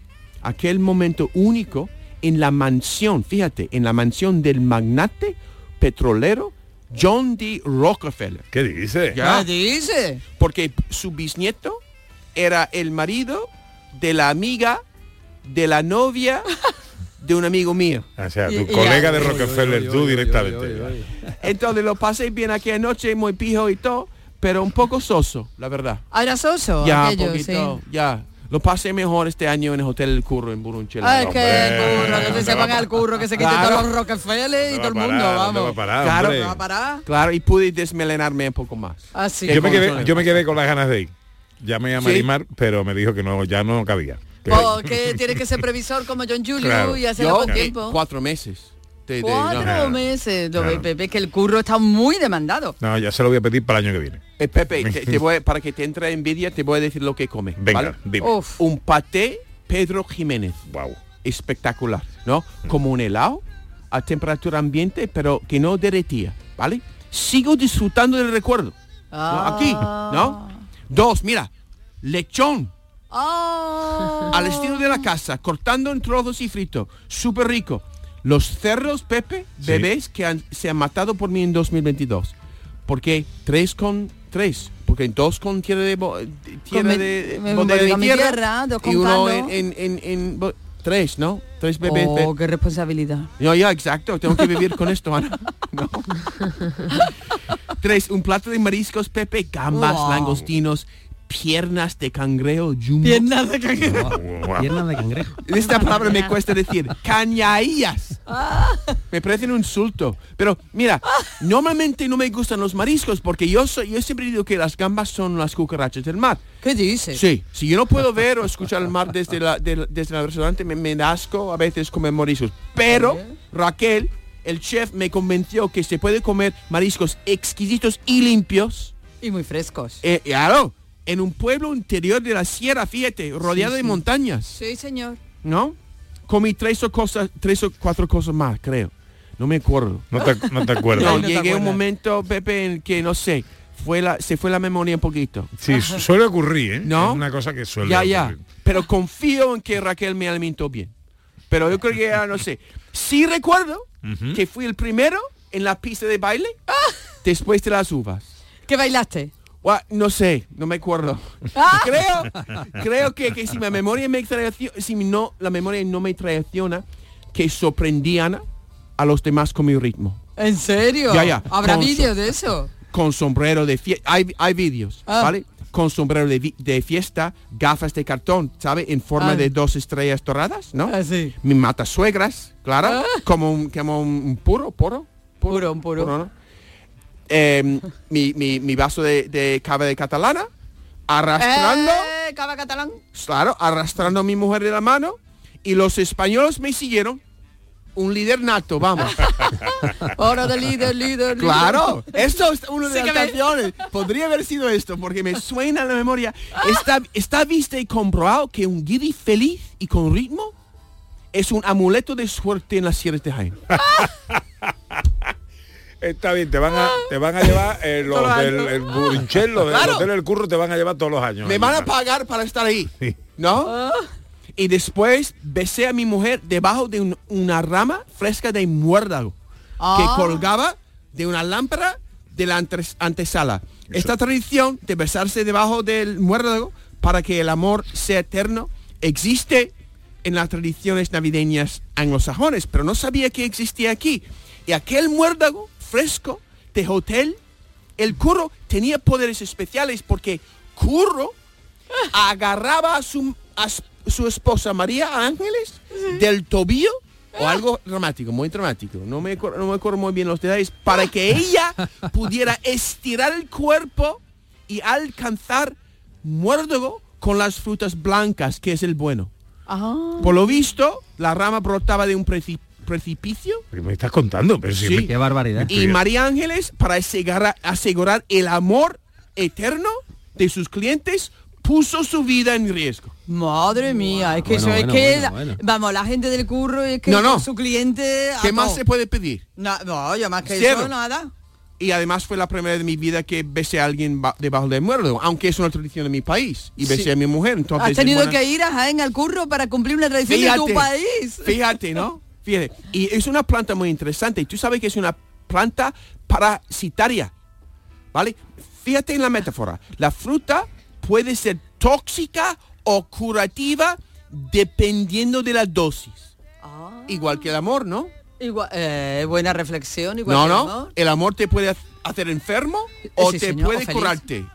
aquel momento único en la mansión, fíjate, en la mansión del magnate petrolero John D. Rockefeller. ¿Qué dice? Ya. ¿Qué dice? Porque su bisnieto era el marido de la amiga de la novia de un amigo mío. [laughs] O sea, tu y- colega y- de Rockefeller, tú directamente. Entonces lo pasé bien aquella noche, muy pijo y todo, pero un poco soso, la verdad. Ah, era soso ya, aquello, poquito, sí. ya. Lo pasé mejor este año en el Hotel El Curro en Burunchela. Ay, que curro, que se van al curro, que se quiten Claro. todos los Rockefeller y todo el mundo, parar? ¿Dónde vamos. va a parar, Claro. hombre? ¿Va a parar? Claro, y pude desmelenarme un poco más. Ah, sí. Yo me, quedé, yo me quedé con las ganas de ir. Llamé a ¿Sí? Marimar, pero me dijo que no, ya no cabía. Que- Porque tienes que ser previsor como John Julio Claro. y hacerlo con eh, tiempo. cuatro meses. de- de- Cuatro no. meses. Lo ve, Pepe, que el curro está muy demandado. No, ya se lo voy a pedir para el año que viene. Eh, Pepe, te, te voy, para que te entre envidia, te voy a decir lo que come. Venga, ¿vale? dime. Uf. Un paté Pedro Jiménez. Wow. Espectacular, ¿no? Como un helado a temperatura ambiente, pero que no derretía, ¿vale? Sigo disfrutando del recuerdo. ¿no? Aquí, ¿no? Dos, mira, lechón. Ah. Al estilo de la casa, cortando en trozos y frito. Súper rico. Los cerdos, Pepe, Sí. bebés que han- se han matado por mí en 2022. Porque tres con tres. Porque en dos con tierra de, bo- tierra Con de, mi- bodega de con mi tierra, tierra, dos con y uno en, en, en- en bo- tres, ¿no? Tres bebés. Oh, qué responsabilidad. No, ya, exacto. Tengo que vivir con esto, Ana. [laughs] No. Tres, un plato de mariscos, Pepe, gambas, Wow. langostinos, piernas de cangrejo, jumbo. Piernas de cangrejo. [laughs] Pierna de cangrejo. Esta palabra me cuesta decir. [laughs] Cañaillas. Me parece un insulto. Pero mira, normalmente no me gustan los mariscos porque yo soy, yo siempre digo que las gambas son las cucarachas del mar. ¿Qué dices? Sí, si yo no puedo ver o escuchar el mar desde la, del- desde el restaurante, me, me asco a veces comer mariscos. Pero Raquel, el chef, me convenció que se puede comer mariscos exquisitos y limpios. Y muy frescos. Eh, claro, en un pueblo interior de la sierra, fíjate, rodeado Sí, de sí. montañas. Sí, señor. ¿no? Comí tres o cosas, tres o cuatro cosas más, creo. No me acuerdo. No te, no te [laughs] acuerdas. No, llegué a un momento, Pepe, en que no sé, fue la, se fue la memoria un poquito. Sí, su- suele ocurrir, ¿eh? ¿No? Es una cosa que suele Ya, ya. ocurrir. Pero confío en que Raquel me alimentó bien. Pero yo creo que ya no sé. Sí recuerdo que fui el primero en la pista de baile después de las uvas. ¿Qué bailaste? No sé, no me acuerdo. creo, creo que, que si mi memoria me traiciona, si no, la memoria no me traiciona, que sorprendían a los demás con mi ritmo. ¿En serio? Ya, ya. ¿Habrá vídeos de eso? Con sombrero de fiesta. Hay, hay vídeos, Ah. ¿vale? Con sombrero de, de fiesta, gafas de cartón, ¿sabe? En forma Ah. de dos estrellas doradas, ¿no? Ah, sí. Mi mata suegras, claro. Ah. Como, un, como un puro, puro. Puro, un puro. ¿no? Eh, mi, mi- mi vaso de, de cava de catalana, arrastrando, Eh, cava catalán. claro, arrastrando a mi mujer de la mano y los españoles me siguieron. Un líder nato, vamos. [laughs] Hora de líder, líder, líder. Claro, esto es uno de Sí las me- canciones. Podría haber sido esto, porque me suena en la memoria. Está, está vista y comprobado que un guiri feliz y con ritmo es un amuleto de suerte en las sierras de Jaén. [laughs] Está bien, te van a, te van a llevar eh, [laughs] los los del el Burinchel, los del. Hotel El Curro, te van a llevar todos los años. Me van a pagar para estar ahí, Sí. ¿no? Y después besé a mi mujer debajo de un- una rama fresca de muérdago Ah. que colgaba de una lámpara de la antes- antesala. Esta tradición de besarse debajo del muérdago para que el amor sea eterno existe en las tradiciones navideñas anglosajones, pero no sabía que existía aquí. Y aquel muérdago fresco de hotel, el curro tenía poderes especiales porque curro agarraba a su, a su esposa María Ángeles del tobillo o algo dramático, muy dramático. No me, acuerdo, no me acuerdo muy bien los detalles. Para que ella [laughs] pudiera estirar el cuerpo y alcanzar muérdago con las frutas blancas, que es el bueno. Ah. Por lo visto, la rama brotaba de un preci- precipicio ¿Qué me estás contando? Pero si Sí. Qué barbaridad. y María Ángeles, para asegurar, asegurar el amor eterno de sus clientes, puso su vida en riesgo. Madre mía, es que Bueno, eso es que, bueno, la- bueno. vamos, la gente del curro es que No, no. su cliente... ¿Qué más se puede pedir? Na- no, yo más que Cero. eso, nada. Y además fue la primera vez de mi vida que besé a alguien ba- debajo del muerto, aunque es una tradición de mi país. Y besé Sí. a mi mujer. Entonces, Has tenido buena- que ir a Jaén al curro para cumplir una tradición de tu país. Fíjate, ¿no? Fíjate. Y es una planta muy interesante. Y tú sabes que es una planta parasitaria. ¿Vale? Fíjate en la metáfora. La fruta puede ser tóxica o curativa dependiendo de la dosis. Ah. Igual que el amor, ¿no? Igual, eh, buena reflexión, igual No, el no. amor. El amor te puede ha- hacer enfermo o Sí, te señor, o puede curarte.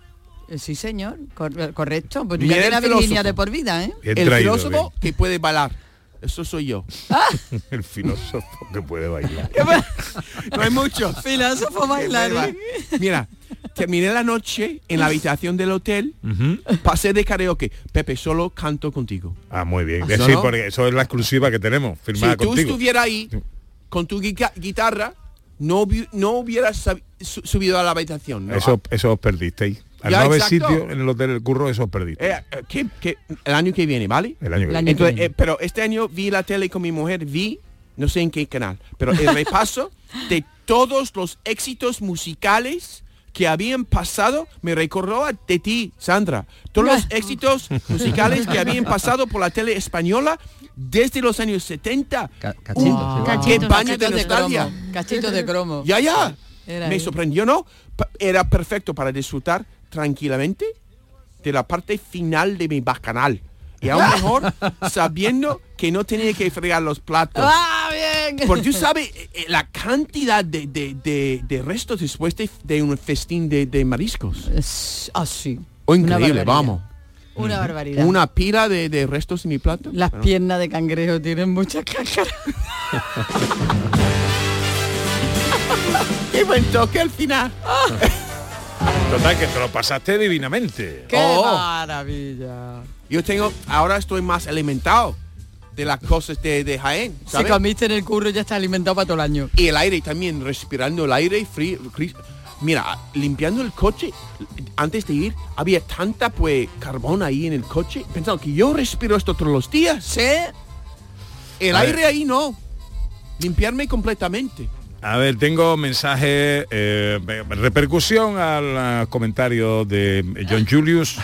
Eh, Sí, señor, cor- correcto. Pues ya Virginia filósofo. de por vida, ¿eh? Bien el traído, filósofo que puede bailar. Eso soy yo. [laughs] El filósofo que puede bailar. [laughs] No hay mucho. Filósofo bailarín. Mira, terminé la noche en la habitación del hotel, pasé de karaoke. Pepe, solo canto contigo. Ah, muy bien. ¿Ah, Sí, porque eso es la exclusiva que tenemos, firmada si tú contigo. estuvieras ahí con tu guitarra, no, no hubieras subido a la habitación. ¿no? Eso, eso os perdisteis. Al Ya, no haber exacto. sitio en el hotel El Curro, eso os perdisteis. Eh, eh, ¿qué- qué? el año que viene, ¿vale? El año que viene. Entonces, eh, pero este año vi la tele con mi mujer, vi, no sé en qué canal, pero el [laughs] repaso de todos los éxitos musicales que habían pasado me recordó a de ti, Sandra. Todos los [laughs] éxitos musicales que habían pasado por la tele española desde los años 70. cachitos, Uh, igual. ¡Qué baño de nostalgia! cromo. Cachitos de cromo. Ya, ya. Era Me ahí. sorprendió, ¿no? Era perfecto para disfrutar tranquilamente de la parte final de mi bacanal. Y aún mejor [laughs] sabiendo que no tenía que fregar los platos. ¡Ah, bien! Porque tú sabes eh, eh, la cantidad de, de- de- de restos después de, un festín de, de mariscos. Ah, sí. O Una increíble, vamos. Una barbaridad. Una pila de, de restos en mi plato. Las Bueno. piernas de cangrejo tienen mucha cáscara. [laughs] ¡Qué buen toque al final! [laughs] Total, que te lo pasaste divinamente. ¡Qué Oh. maravilla! Yo tengo, ahora estoy más alimentado de las cosas de, de Jaén, Si ¿sabes? comiste en el curro ya está alimentado para todo el año. Y el aire también, respirando el aire frío. frí- Mira, limpiando el coche, antes de ir, había tanta pues carbón ahí en el coche. Pensando que yo respiro esto todos los días. ¿Sí? El A aire ver. ahí no. Limpiarme completamente. A ver, tengo mensaje, eh, repercusión al comentario de John Julius.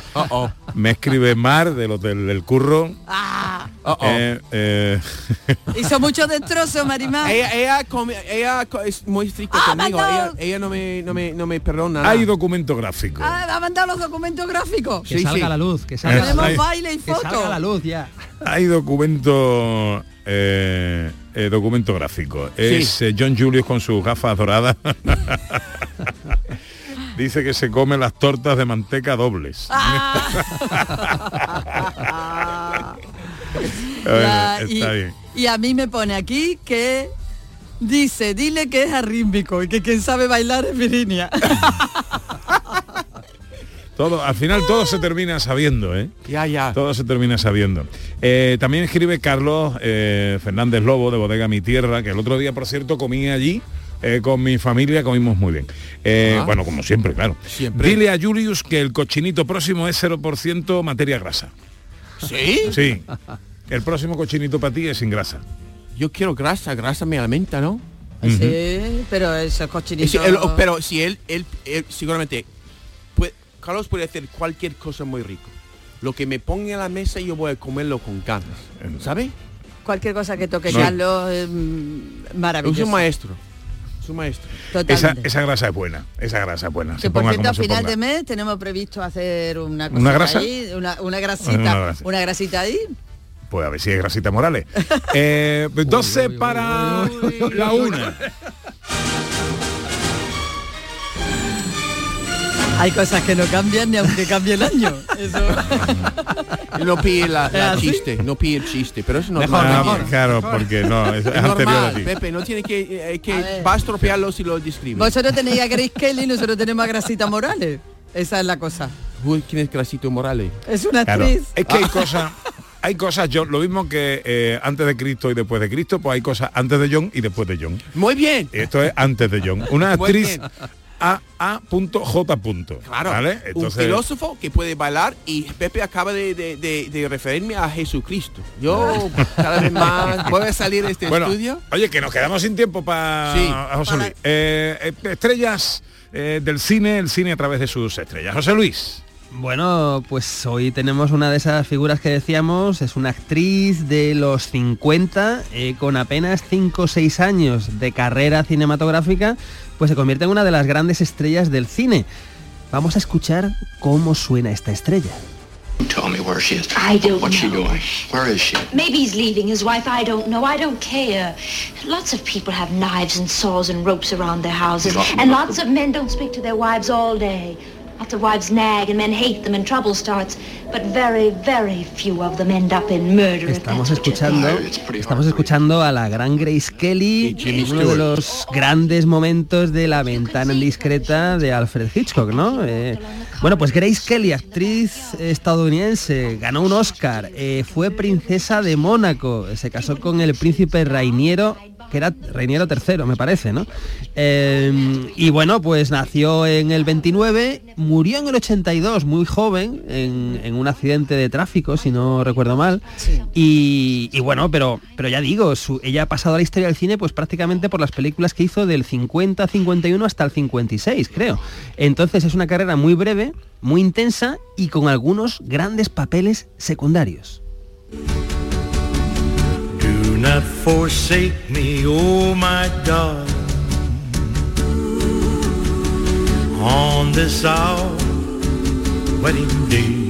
Me escribe Mar del Hotel del Curro. Ah, Eh, eh, hizo muchos destrozos, Marimar. Ella, ella, come- ella co- es muy estricta Ah, conmigo. Ella, ella no, me, no, me, no me perdona. nada. hay documento gráfico. Ah, ha mandado los documentos gráficos. Que Sí, salga sí. la luz, que salga, Tenemos baile y que salga a la fotos. luz ya. Hay documento eh, eh, documento gráfico. Es eh, John Julius con sus gafas doradas. [laughs] Dice que se come las tortas de manteca dobles. [laughs] Ya, y, está bien. y a mí me pone aquí que dice, dile que es arrítmico y que quien sabe bailar es Virginia. [laughs] Todo, al final todo se termina sabiendo, ¿eh? Ya, ya. Todo se termina sabiendo. Eh, también escribe Carlos eh, Fernández Lobo de Bodega Mi Tierra, que el otro día, por cierto, comí allí. eh, con mi familia comimos muy bien. Eh, Ah. Bueno, como siempre, claro. Siempre. Dile a Julius que el cochinito próximo es 0% materia grasa. ¿Sí? Sí. El próximo cochinito para ti es sin grasa. Yo quiero grasa, grasa me alimenta, ¿no? Sí, pero eso es cochinito. Si él- pero si él, él, él seguramente, Carlos puede hacer cualquier cosa muy rico. Lo que me ponga en la mesa yo voy a comerlo con ganas, ¿sabe? Cualquier cosa que toque No. Carlos es Es maravilloso. un maestro, es un maestro. Esa, esa grasa es buena. Esa grasa es buena. que Se por cierto, a final ponga. de mes tenemos previsto hacer una cosa ¿Una grasa? ahí, una, una grasita, Una una, grasa. grasita ahí. Pues a ver si es grasita Morales. [laughs] Eh, 12 para la una. Hay cosas que no cambian ni aunque cambie el año. Eso. [laughs] No pille la, ¿Ah, chiste, no pille el chiste, pero es normal. Ah, mejor. claro, porque no, es, anterior a normal, ti. Pepe, no tiene que, eh, que va a estropearlo si lo describe. Vosotros tenéis a Grace Kelly, nosotros tenemos a Grasita Morales. Esa es la cosa. Uy, ¿Quién es Grasito Morales? Es una Claro, actriz. es que hay cosas, hay cosas, John, lo mismo que eh, antes de Cristo y después de Cristo, pues hay cosas antes de John y después de John. Muy bien. Esto es antes de John. Una actriz, bien. A.J. Claro, ¿vale? un filósofo que puede bailar y Pepe acaba de, de- de- de referirme a Jesucristo. Yo [laughs] cada vez más voy a salir de este Bueno, estudio. Oye, que nos quedamos sin tiempo para Sí. José Luis. Eh, eh, estrellas eh, del cine, el cine a través de sus estrellas. José Luis. Bueno, pues hoy tenemos una de esas figuras que decíamos, es una actriz de los 50, eh, con apenas 5 o 6 años de carrera cinematográfica, pues se convierte en una de las grandes estrellas del cine. Vamos a escuchar cómo suena esta estrella. Tell me where she is. I don't What's she know. doing? Where is she? Maybe he's leaving his wife. I don't know. I don't care. Lots of people have knives and saws and ropes around their houses. And lots of men don't speak to their wives all day. Lots of wives nag and men hate them and trouble starts. But very, very few of them end up in murder. if Estamos escuchando, estamos escuchando a la gran Grace Kelly en uno de los grandes momentos de la ventana indiscreta de Alfred Hitchcock, ¿no? Eh, bueno, pues Grace Kelly, actriz estadounidense, ganó un Oscar, eh, fue princesa de Mónaco, se casó con el príncipe Rainiero que era Reiniero III, me parece, ¿no? Eh, y bueno, pues nació en el 29, murió en el 82, muy joven, en, en un accidente de tráfico, si no recuerdo mal. Y, y bueno, pero, pero ya digo, su- ella ha pasado a la historia del cine pues prácticamente por las películas que hizo del 50, 51 hasta el 56, creo. Entonces es una carrera muy breve, muy intensa y con algunos grandes papeles secundarios. Do not forsake me, oh my darling, on this our wedding day.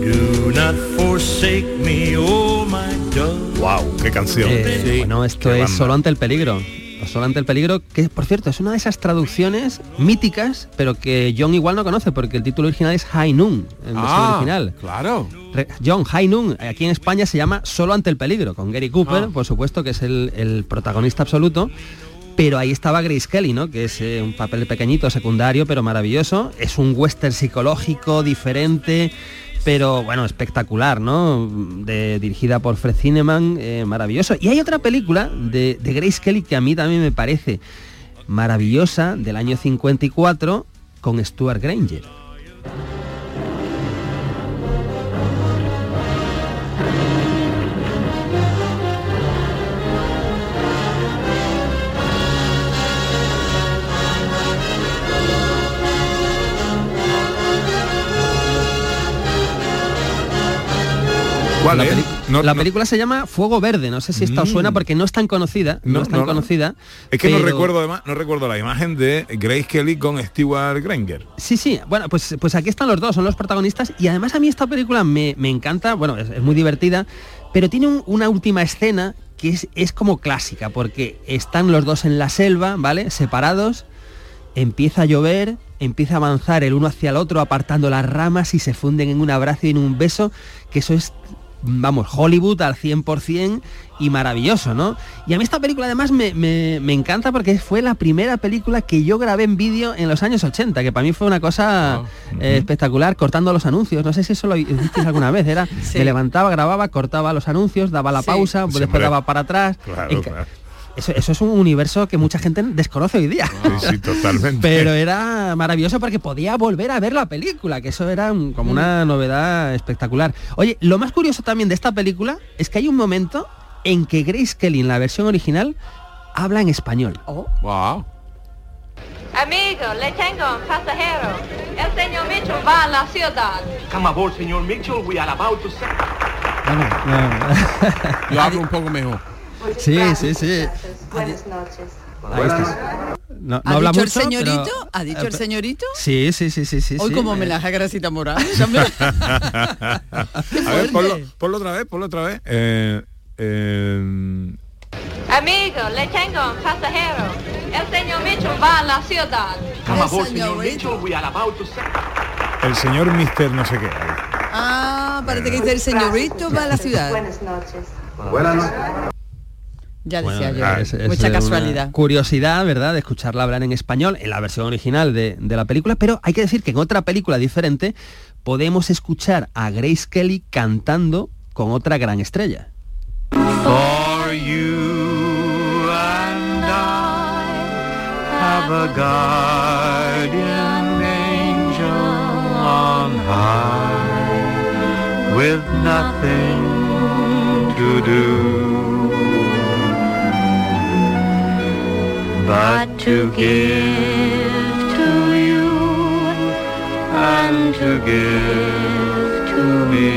Do not forsake me, oh my darling. Wow, qué canción. Eh, Bueno, esto Qué es banda. solo ante el peligro. Solo ante el peligro, que por cierto es una de esas traducciones míticas, pero que John igual no conoce, porque el título original es High Noon, en versión Ah, original. Claro. Re- John High Noon, aquí en España se llama Solo ante el peligro, con Gary Cooper, Ah. por supuesto, que es el, el protagonista absoluto. Pero ahí estaba Grace Kelly, ¿no? Que es eh, un papel pequeñito, secundario, pero maravilloso. Es un western psicológico, diferente, pero bueno, espectacular, ¿no? De- dirigida por Fred Zinnemann, eh, maravilloso. Y hay otra película de, de Grace Kelly que a mí también me parece maravillosa, del año 54, con Stuart Granger. ¿Cuál la No- no- película se llama Fuego Verde, no sé si esta os Mm. suena porque no es tan conocida, no, No, es tan no, no. conocida. Es que no recuerdo además, no recuerdo la imagen de Grace Kelly con Stewart Granger. Sí, sí, bueno, pues, pues aquí están los dos, son los protagonistas y además a mí esta película me, me encanta, bueno, es, es muy divertida, pero tiene un- una última escena que es, es como clásica, porque están los dos en la selva, ¿vale? Separados, empieza a llover, empieza a avanzar el uno hacia el otro apartando las ramas y se funden en un abrazo y en un beso, que eso es, vamos, Hollywood al 100% y maravilloso, ¿no? Y a mí esta película además me, me- me encanta porque fue la primera película que yo grabé en vídeo en los años 80, que para mí fue una cosa eh, espectacular, cortando los anuncios. No sé si eso lo hicisteis alguna vez, era, [laughs] Sí. me levantaba, grababa, cortaba los anuncios, daba la Sí. pausa, después daba para atrás. Claro, En- claro. Eso, eso es un universo que mucha gente desconoce hoy día. Sí, sí, totalmente. Pero era maravilloso porque podía volver a ver la película, que eso era un- como una novedad espectacular. Oye, lo más curioso también de esta película es que hay un momento en que Grace Kelly en la versión original habla en español. Wow. Amigo, le tengo un pasajero. El señor Mitchell va a la ciudad. Come aboard, señor Mitchell. We are about to sail. Yo hablo un poco mejor. Sí, sí, sí. Buenas noches. Está. No, no ¿Ha habla dicho el señorito? pero- ¿Ha dicho eh, el señorito? Sí, sí, sí, sí, sí. Hoy sí. como Eh, homenaje a Gracita también. [laughs] [laughs] a ver, ponlo, ponlo otra vez, ponlo otra vez. Eh, eh, Amigo, le tengo un pasajero. El señor Mitchell va a la ciudad. Come El señor. Mitchell. We are about to sail. el señor Mister no sé qué. Ah, parece que dice el señorito va a la ciudad. Buenas noches. Buenas noches. Ya Bueno, decía yo. es- es Mucha casualidad. Curiosidad, ¿verdad? De escucharla hablar en español en la versión original de, de la película, pero hay que decir que en otra película diferente podemos escuchar a Grace Kelly cantando con otra gran estrella. For you and I, a guardian angel on high with nothing to do but to give to you and to give to me.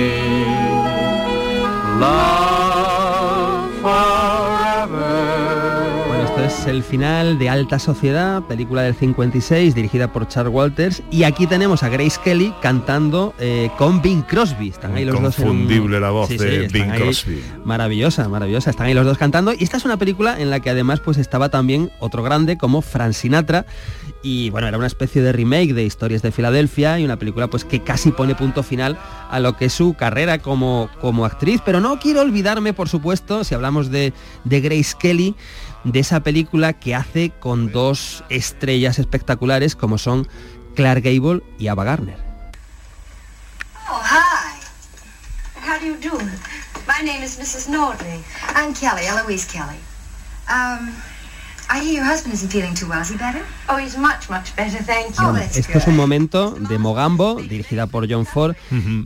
Love es el final de Alta Sociedad, película del 56, dirigida por Charles Walters. Y aquí tenemos a Grace Kelly cantando eh, con Bing Crosby. Están ahí los dos Inconfundible la voz Sí, de Bing. Crosby. Maravillosa, maravillosa. Están ahí los dos cantando. Y esta es una película en la que además pues estaba también otro grande como Frank Sinatra. Y bueno, era una especie de remake de Historias de Filadelfia y una película pues que casi pone punto final a lo que es su carrera como, como actriz. Pero no quiero olvidarme, por supuesto, si hablamos de, de Grace Kelly, de esa película que hace con dos estrellas espectaculares como son Clark Gable y Ava Gardner. Oh, hi. How do you do? My name is Mrs. Nordley. I'm Kelly, Eloise Kelly. Um, I hear your husband isn't feeling too well. Is he better? Oh, he's much, much better, thank you. Oh, that's Esto es un momento de Mogambo, dirigida por John Ford,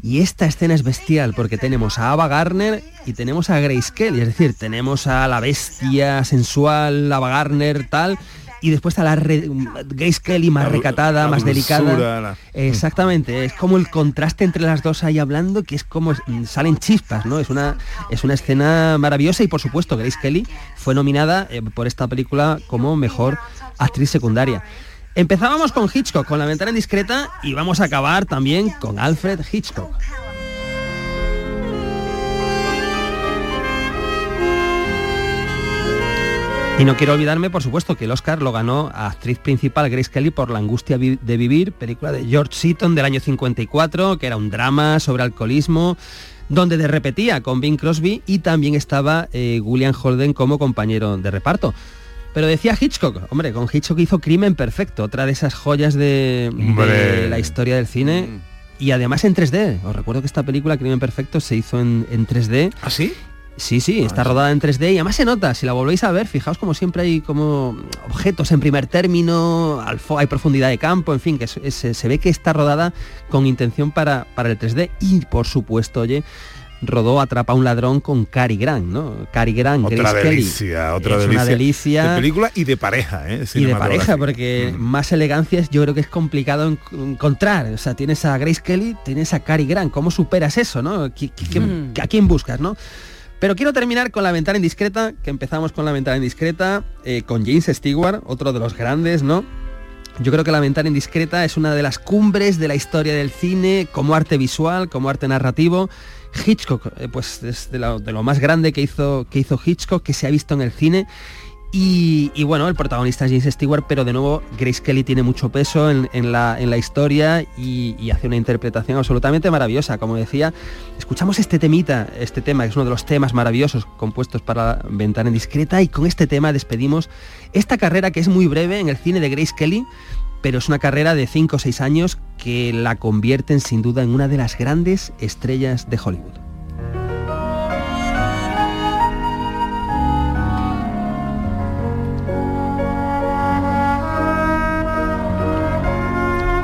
y esta escena es bestial porque tenemos a Ava Gardner y tenemos a Grace Kelly, es decir, tenemos a la bestia sensual, Ava Gardner, tal, y después a la re- Grace Kelly más La recatada, la más dulzura, delicada. la- Exactamente, es como el contraste entre las dos ahí hablando, que es como mm, salen chispas, ¿no? Es una, es una escena maravillosa y por supuesto Grace Kelly fue nominada eh, por esta película como mejor actriz secundaria. Empezábamos con Hitchcock, con La ventana indiscreta y vamos a acabar también con Alfred Hitchcock. Y no quiero olvidarme, por supuesto, que el Oscar lo ganó a actriz principal Grace Kelly por La angustia de vivir, película de George Seaton del año 54, que era un drama sobre alcoholismo, donde de repetía con Bing Crosby y también estaba eh, William Holden como compañero de reparto. Pero decía Hitchcock, hombre, con Hitchcock hizo Crimen Perfecto, otra de esas joyas de, la historia del cine. Y además en 3D. Os recuerdo que esta película, Crimen Perfecto, se hizo en, en 3D. ¿Ah, sí? Sí, sí, está rodada en 3D y además se nota, si la volvéis a ver, fijaos como siempre hay como objetos en primer término, hay profundidad de campo, en fin, que se ve que está rodada con intención para, para el 3D y por supuesto, oye, rodó Atrapa a un ladrón con Cary Grant, ¿no? Cary Grant, Otra Grace Kelly. delicia, otra es delicia. una delicia. De película y de pareja, ¿eh? Y de pareja, porque más elegancias yo creo que es complicado en- encontrar. O sea, tienes a Grace Kelly, tienes a Cary Grant. ¿Cómo superas eso, no? ¿Qui- qui- qui- Mm. ¿A quién buscas, no? Pero quiero terminar con La Ventana Indiscreta, que empezamos con La Ventana Indiscreta, eh, con James Stewart, otro de los grandes, ¿no? Yo creo que La Ventana Indiscreta es una de las cumbres de la historia del cine, como arte visual, como arte narrativo. Hitchcock, eh, pues es de lo, de lo más grande que hizo, que hizo Hitchcock, que se ha visto en el cine. Y, y bueno, el protagonista es James Stewart, pero de nuevo Grace Kelly tiene mucho peso en, la, en la historia y, y hace una interpretación absolutamente maravillosa. Como decía, escuchamos este temita, este tema, que es uno de los temas maravillosos compuestos para Ventana Indiscreta, y con este tema despedimos esta carrera que es muy breve en el cine de Grace Kelly, pero es una carrera de 5 o 6 años que la convierten sin duda en una de las grandes estrellas de Hollywood.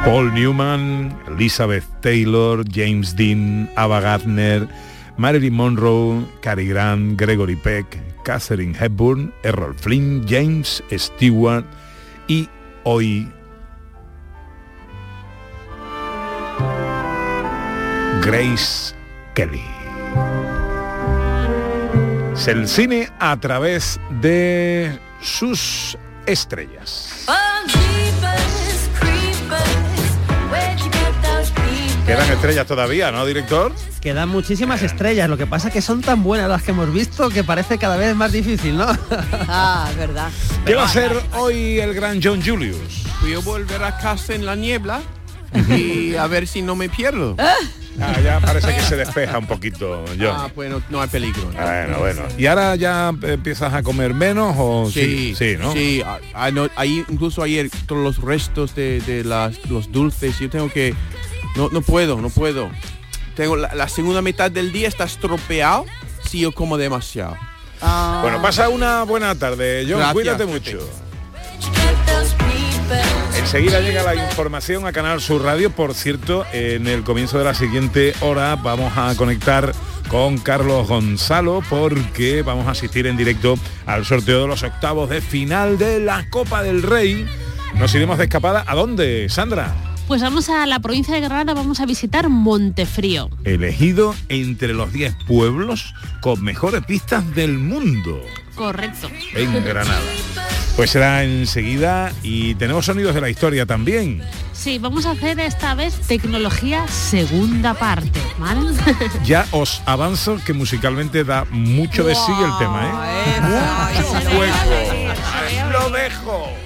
Paul Newman, Elizabeth Taylor, James Dean, Ava Gardner, Marilyn Monroe, Cary Grant, Gregory Peck, Catherine Hepburn, Errol Flynn, James Stewart y hoy Grace Kelly. Es el cine a través de sus estrellas. Estrellas todavía, ¿no, director? Quedan muchísimas estrellas, lo que pasa es que son tan buenas las que hemos visto que parece cada vez más difícil, ¿no? [laughs] Ah, es verdad. ¿Qué va a ser hoy el gran John Julius? Voy a volver a casa en la niebla y a ver si no me pierdo. Ah, ya parece que se despeja un poquito, John. Ah, bueno, no hay peligro. ¿no? Bueno, bueno. ¿Y ahora ya empiezas a comer menos o sí? Sí, ¿no? Sí, a- a- no, ahí incluso ayer todos los restos de, de las, los dulces, yo tengo que... No, no puedo, no puedo. Tengo la, la segunda mitad del día está estropeado si yo como demasiado. Bueno, pasa una buena tarde, John. Gracias, Cuídate mucho. Enseguida llega la información a Canal Sur Radio. Por cierto, en el comienzo de la siguiente hora vamos a conectar con Carlos Gonzalo porque vamos a asistir en directo al sorteo de los octavos de final de la Copa del Rey. Nos iremos de escapada. ¿A dónde, Sandra? Pues vamos a la provincia de Granada, vamos a visitar Montefrío. Elegido entre los 10 pueblos con mejores pistas del mundo. Correcto. En Granada. Pues será enseguida y tenemos sonidos de la historia también. Sí, vamos a hacer esta vez tecnología segunda parte, ¿vale? [laughs] Ya os avanzo que musicalmente da mucho de sí el tema, ¿eh? Mucho juego. Ahí lo dejo.